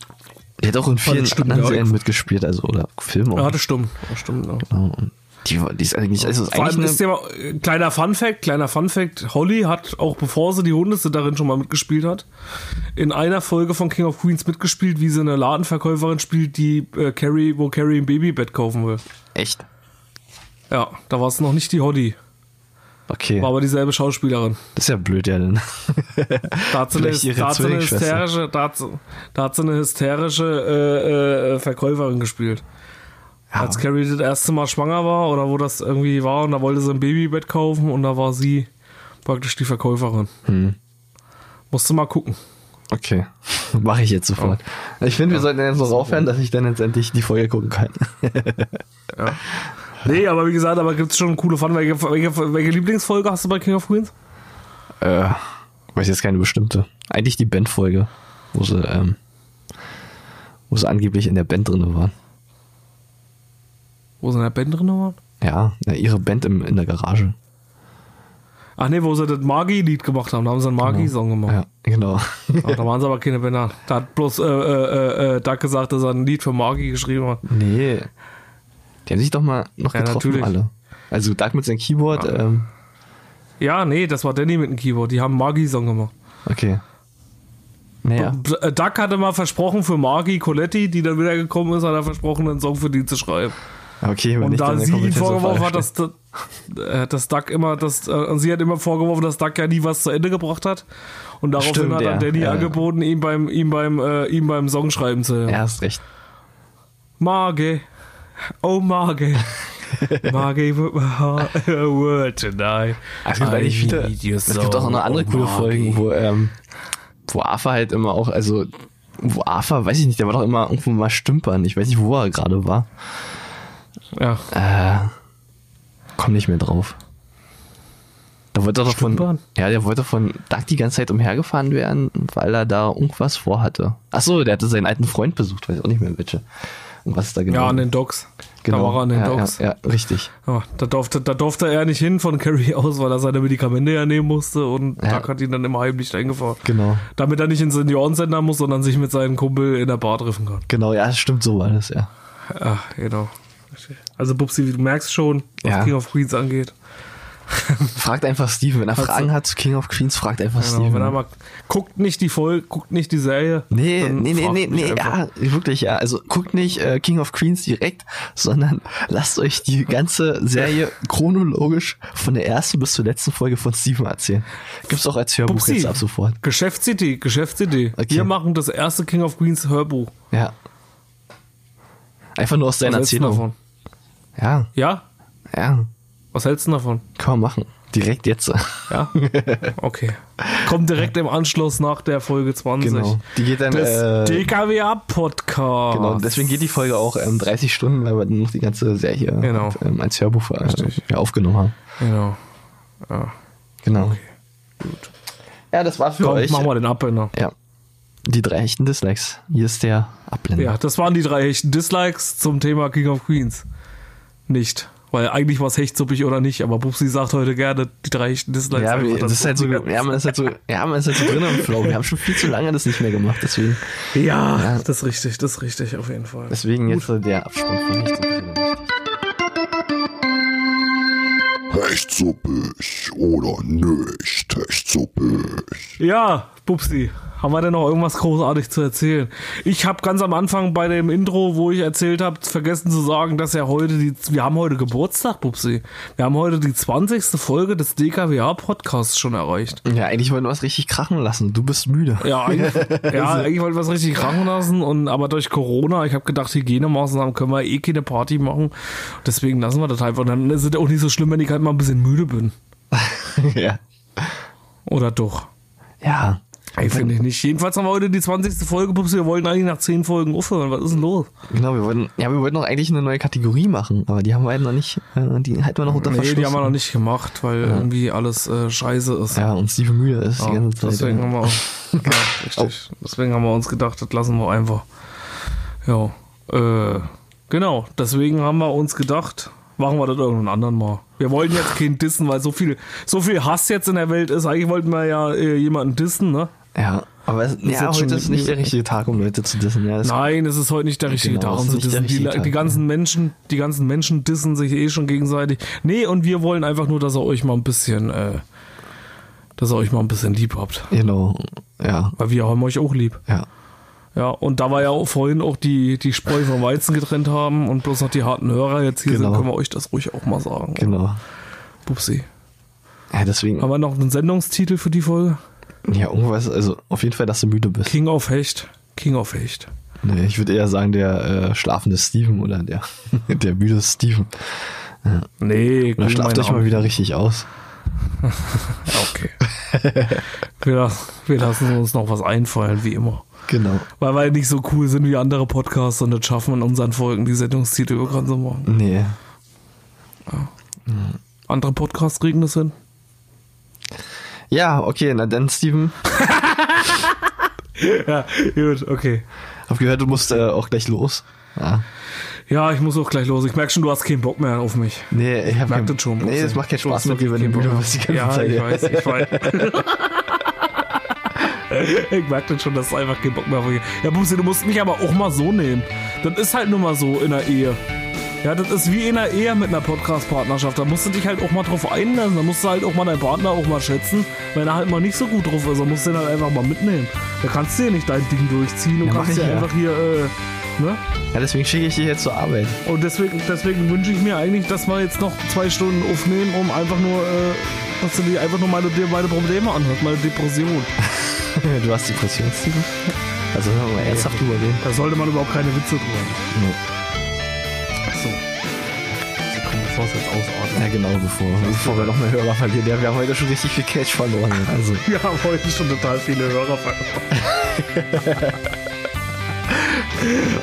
Speaker 4: Die hat auch in vielen anderen. Serien mitgespielt, also oder Filme auch.
Speaker 3: Ja, das stimmt. Das stimmt ja.
Speaker 4: Genau. Die, die ist eigentlich, also ist
Speaker 3: Vor
Speaker 4: eigentlich
Speaker 3: allem ist ja mal, äh, kleiner Fun Fact, kleiner Fun Fact, Holly hat auch bevor sie die Hundesitterin schon mal mitgespielt hat, in einer Folge von King of Queens mitgespielt, wie sie eine Ladenverkäuferin spielt, die äh, Carrie, wo Carrie ein Babybett kaufen will.
Speaker 4: echt.
Speaker 3: Ja, da war es noch nicht die Holly,
Speaker 4: Okay.
Speaker 3: war aber dieselbe Schauspielerin.
Speaker 4: Das ist ja blöd, ja dann. (laughs)
Speaker 3: Da hat sie eine, hat eine hysterische, da hat, da hat sie eine hysterische äh, äh, Verkäuferin gespielt. Als Carrie das erste Mal schwanger war oder wo das irgendwie war und da wollte sie ein Babybett kaufen und da war sie praktisch die Verkäuferin.
Speaker 4: Hm.
Speaker 3: Musst du mal gucken.
Speaker 4: Okay. (laughs) Mache ich jetzt sofort. Ich finde, wir sollten jetzt so aufhören, dass ich dann jetzt endlich die Folge gucken kann. (laughs)
Speaker 3: Nee, aber wie gesagt, aber gibt's schon coole Fun. Welche, welche, welche Lieblingsfolge hast du bei King of Queens?
Speaker 4: äh, weiß jetzt keine bestimmte. Eigentlich die Bandfolge, wo sie, ähm, wo sie angeblich in der Band drin waren.
Speaker 3: Wo sie in der Band drin waren?
Speaker 4: Ja, ja, ihre Band im, in der Garage.
Speaker 3: Ach nee, wo sie das Magi-Lied gemacht haben. Da haben sie einen Magi-Song gemacht.
Speaker 4: Ja, genau.
Speaker 3: Ach, da waren sie aber keine Bänder. Da hat bloß äh, äh, äh, Doug gesagt, dass er ein Lied für Magi geschrieben hat.
Speaker 4: nee. Die haben sich doch mal noch
Speaker 3: Ja,
Speaker 4: getroffen,
Speaker 3: natürlich.
Speaker 4: alle. Also Doug mit seinem Keyboard, ähm,
Speaker 3: Ja, nee, das war Danny mit dem Keyboard. Die haben Magi-Song gemacht.
Speaker 4: okay. Naja,
Speaker 3: B- äh, Doug hatte mal versprochen für Margie Coletti, die dann wieder gekommen ist, hat er versprochen, einen Song für die zu schreiben.
Speaker 4: Okay,
Speaker 3: Und da sie ihm
Speaker 4: so
Speaker 3: vorgeworfen hat, dass, äh, dass Doug immer, dass, äh, sie hat immer vorgeworfen, dass Doug ja nie was zu Ende gebracht hat. Und daraufhin
Speaker 4: Stimmt,
Speaker 3: hat dann
Speaker 4: ja,
Speaker 3: Danny
Speaker 4: ja,
Speaker 3: angeboten, ihm beim, ihm beim, äh, ihm beim Songschreiben zu helfen.
Speaker 4: Ja, hast recht.
Speaker 3: Margie, oh Margie. (laughs) Margie, with my heart, a word tonight.
Speaker 4: Eigentlich
Speaker 3: I
Speaker 4: viele.
Speaker 3: need you
Speaker 4: Es gibt auch
Speaker 3: so,
Speaker 4: noch andere
Speaker 3: oh
Speaker 4: coole. Folgen, wo, ähm, wo Arthur halt immer auch, also, wo Arthur, weiß ich nicht, der war doch immer irgendwo mal stümpern. Ich weiß nicht, wo er gerade war.
Speaker 3: Ja.
Speaker 4: Äh, komm nicht mehr drauf. Da wollte er doch von, ja, der wollte von Doug die ganze Zeit umhergefahren werden, weil er da irgendwas vorhatte. Ach so, der hatte seinen alten Freund besucht, weiß auch nicht mehr welche. Und was ist da genau?
Speaker 3: Ja, an den Docks.
Speaker 4: genau.
Speaker 3: Da war er an den
Speaker 4: ja,
Speaker 3: Docks.
Speaker 4: Ja, ja, richtig.
Speaker 3: Ja, da, durfte, da durfte er nicht hin von Carrie aus, weil er seine Medikamente ja nehmen musste und
Speaker 4: Ja.
Speaker 3: Doug hat ihn dann immer heimlich eingefahren.
Speaker 4: Genau.
Speaker 3: Damit er nicht ins Seniorencenter muss, sondern sich mit seinem Kumpel in der Bar treffen kann.
Speaker 4: Genau, ja, stimmt, so war das, ja.
Speaker 3: Ja, genau. Also Bubsi, du merkst schon, was
Speaker 4: Ja.
Speaker 3: King of Queens angeht. (laughs)
Speaker 4: Fragt einfach Steven, wenn er
Speaker 3: Hat's-
Speaker 4: Fragen hat zu King of Queens, fragt einfach
Speaker 3: Genau,
Speaker 4: Steven.
Speaker 3: wenn er mal guckt nicht die Folge, guckt nicht die Serie.
Speaker 4: Nee, nee, nee, nee, nee,
Speaker 3: einfach.
Speaker 4: ja, wirklich, ja. Also guckt nicht äh, King of Queens direkt, sondern (laughs) lasst euch die ganze Serie chronologisch von der ersten bis zur letzten Folge von Steven erzählen. Gibt's auch als Hörbuch
Speaker 3: Pupsi.
Speaker 4: jetzt ab sofort.
Speaker 3: Geschäftsidee, Geschäftsidee.
Speaker 4: Okay.
Speaker 3: Wir machen das erste King of Queens Hörbuch.
Speaker 4: Ja. Einfach nur aus
Speaker 3: du
Speaker 4: Erzählung.
Speaker 3: davon?
Speaker 4: Ja,
Speaker 3: Ja?
Speaker 4: ja,
Speaker 3: Was hältst du davon?
Speaker 4: kann man machen. Direkt jetzt.
Speaker 3: Ja? Okay. Kommt direkt im Anschluss nach der Folge 20.
Speaker 4: Genau. Die geht dann,
Speaker 3: des
Speaker 4: äh,
Speaker 3: DKWA-Podcast.
Speaker 4: Genau, deswegen geht die Folge auch ähm, 30 Stunden, weil wir dann noch die ganze Serie
Speaker 3: Genau.
Speaker 4: ähm, als Hörbuch äh, ja, aufgenommen haben.
Speaker 3: Genau.
Speaker 4: Genau. Ja, das war für
Speaker 3: Komm,
Speaker 4: euch.
Speaker 3: machen wir den Abblender.
Speaker 4: Ja. Die drei echten Dislikes. Hier ist der Abblender.
Speaker 3: Ja, das waren die drei echten Dislikes zum Thema King of Queens. Nicht. Weil eigentlich war es hechtsuppig oder nicht, aber Bubsi sagt heute gerne die drei echten Dislikes.
Speaker 4: Ja, wir- das ist halt so, ja, man ist halt so, ja, man ist halt so drin im Flow. Wir haben schon viel zu lange das nicht mehr gemacht, deswegen,
Speaker 3: ja, das ist richtig, das ist richtig, auf jeden Fall.
Speaker 4: deswegen jetzt so der Absprung von nichts und wieder nichts.
Speaker 5: Echt suppig oder nicht echt suppig?
Speaker 3: Ja, Bubsi, haben wir denn noch irgendwas großartig zu erzählen? Ich habe ganz am Anfang bei dem Intro, wo ich erzählt habe, vergessen zu sagen, dass ja heute die, wir haben heute Geburtstag, Bubsi. Wir haben heute die 20. Folge des DKWA-Podcasts schon erreicht.
Speaker 4: Ja, eigentlich wollten wir was richtig krachen lassen. Du bist müde.
Speaker 3: Ja, eigentlich, (laughs) ja, eigentlich wollten wir es richtig kranken lassen und aber durch Corona, ich habe gedacht, Hygienemaßnahmen können wir eh keine Party machen. Deswegen lassen wir das einfach. Und dann ist es auch nicht so schlimm, wenn ich halt mal ein bisschen müde bin. (laughs)
Speaker 4: ja.
Speaker 3: Oder doch?
Speaker 4: Ja.
Speaker 3: Ey, finde ich nicht. Jedenfalls haben wir heute die 20. Folge, Pupsi. Wir wollten eigentlich nach 10 Folgen aufhören. Was ist denn los?
Speaker 4: Genau, wir wollten, ja, wir wollten noch eigentlich eine neue Kategorie machen, aber die haben wir halt noch nicht, äh, die halten wir noch unter
Speaker 3: Nee,
Speaker 4: Verschluss.
Speaker 3: die haben wir noch nicht gemacht, weil irgendwie alles äh, scheiße ist.
Speaker 4: Ja, und Steve müde ist die
Speaker 3: Ja,
Speaker 4: ganze Zeit.
Speaker 3: deswegen
Speaker 4: ja.
Speaker 3: haben wir auch, (laughs) ja, richtig. Deswegen haben wir uns gedacht, das lassen wir einfach. Ja, äh, genau. Deswegen haben wir uns gedacht, machen wir das irgendeinen anderen mal. Wir wollen jetzt keinen dissen, weil so viel, so viel Hass jetzt in der Welt ist. Eigentlich wollten wir ja äh, jemanden dissen, ne?
Speaker 4: Ja, aber es, ja,
Speaker 3: jetzt
Speaker 4: heute
Speaker 3: schon-
Speaker 4: ist nicht der richtige Tag, um Leute zu dissen. Ja,
Speaker 3: Nein, es ist heute nicht der richtige
Speaker 4: Genau,
Speaker 3: Tag, um
Speaker 4: ist
Speaker 3: zu
Speaker 4: nicht der
Speaker 3: dissen. Die,
Speaker 4: richtige Tag,
Speaker 3: die ganzen Menschen, die ganzen Menschen dissen sich eh schon gegenseitig. Nee, und wir wollen einfach nur, dass ihr euch mal ein bisschen, äh, dass ihr euch mal ein bisschen lieb habt.
Speaker 4: Genau, ja,
Speaker 3: Weil wir haben euch auch lieb.
Speaker 4: ja.
Speaker 3: Ja, und da wir ja auch vorhin auch die, die Spreu vom Weizen getrennt haben und bloß noch die harten Hörer jetzt hier
Speaker 4: Genau.
Speaker 3: sind, können wir euch das ruhig auch mal sagen.
Speaker 4: Genau.
Speaker 3: Pupsi.
Speaker 4: Ja, deswegen,
Speaker 3: Haben wir noch einen Sendungstitel für die Folge?
Speaker 4: Ja, irgendwas, also auf jeden Fall, dass du müde bist.
Speaker 3: King of Hecht. King of Hecht.
Speaker 4: Nee, ich würde eher sagen, der äh, schlafende Steven oder der, (laughs) der müde Steven.
Speaker 3: Nee,
Speaker 4: Oder
Speaker 3: guck
Speaker 4: schlaft euch mal wieder richtig aus. (laughs)
Speaker 3: Okay. wir, wir lassen uns noch was einfallen, wie immer.
Speaker 4: Genau.
Speaker 3: Weil wir nicht so cool sind wie andere Podcasts und das schaffen wir in unseren Folgen, die Sendungstitel bekannt zu machen.
Speaker 4: Nee.
Speaker 3: Andere Podcasts kriegen das hin.
Speaker 4: Ja, okay, na dann, Steven. (laughs)
Speaker 3: Ja, gut, okay.
Speaker 4: Hab gehört, du musst äh, auch gleich los. Ja.
Speaker 3: Ja, ich muss auch gleich los. Ich merke schon, du hast keinen Bock mehr auf mich.
Speaker 4: Nee, ich hab
Speaker 3: merk
Speaker 4: kein-
Speaker 3: das schon.
Speaker 4: Nee, das macht keinen Spaß mit dir, wenn du
Speaker 3: keinen
Speaker 4: bist
Speaker 3: Ja,
Speaker 4: Zeit.
Speaker 3: ich weiß, ich weiß. (laughs) ich merke das schon, dass du einfach keinen Bock mehr auf mich Ja, Busi, du musst mich aber auch mal so nehmen. Das ist halt nun mal so in der Ehe. Ja, das ist wie in der Ehe mit einer Podcast-Partnerschaft. Da musst du dich halt auch mal drauf einlassen. Da musst du halt auch mal deinen Partner auch mal schätzen. Wenn er halt mal nicht so gut drauf ist, dann musst du ihn halt einfach mal mitnehmen. Da kannst du ja nicht dein Ding durchziehen. Du
Speaker 4: Ja,
Speaker 3: kannst ja
Speaker 4: ja.
Speaker 3: einfach hier, äh, ne?
Speaker 4: Ja, deswegen schicke ich dich jetzt zur Arbeit.
Speaker 3: Und deswegen, deswegen wünsche ich mir eigentlich, dass wir jetzt noch zwei Stunden aufnehmen, um einfach nur, äh, dass du dir einfach nur meine, meine Probleme anhörst, meine Depression. (laughs)
Speaker 4: du hast Depression, Steven? Also wir mal ernsthaft drüber reden.
Speaker 3: Da sollte man überhaupt keine Witze drüber machen.
Speaker 4: Nee. Ja, genau, bevor, bevor wir noch mehr Hörer verlieren. Ja, wir haben heute schon richtig viel Cash verloren. Also, (laughs)
Speaker 3: Wir haben heute schon total viele Hörer verloren. (laughs)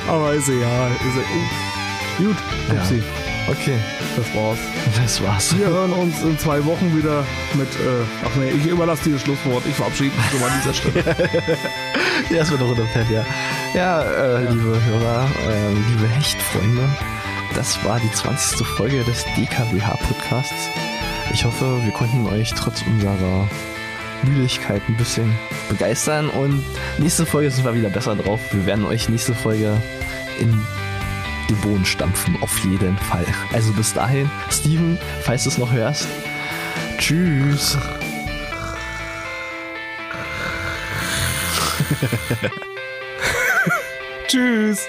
Speaker 3: Aber ist egal. Ist e Gut, Upsi,
Speaker 4: okay,
Speaker 3: das war's.
Speaker 4: das war's.
Speaker 3: Wir hören uns in zwei Wochen wieder mit, äh, ach nee, ich überlasse dir das Schlusswort. Ich verabschiede mich schon mal an dieser Stelle. (laughs)
Speaker 4: Ja, das wird doch unter Pad, ja. Ja, äh, liebe Hörer, äh, liebe Hechtfreunde, das war die 20. Folge des DKWH-Podcasts. Ich hoffe, wir konnten euch trotz unserer Müdigkeit ein bisschen begeistern und nächste Folge sind wir wieder besser drauf. Wir werden euch nächste Folge in den Boden stampfen, auf jeden Fall. Also bis dahin, Steven, falls du es noch hörst, tschüss. (laughs)
Speaker 3: Tschüss.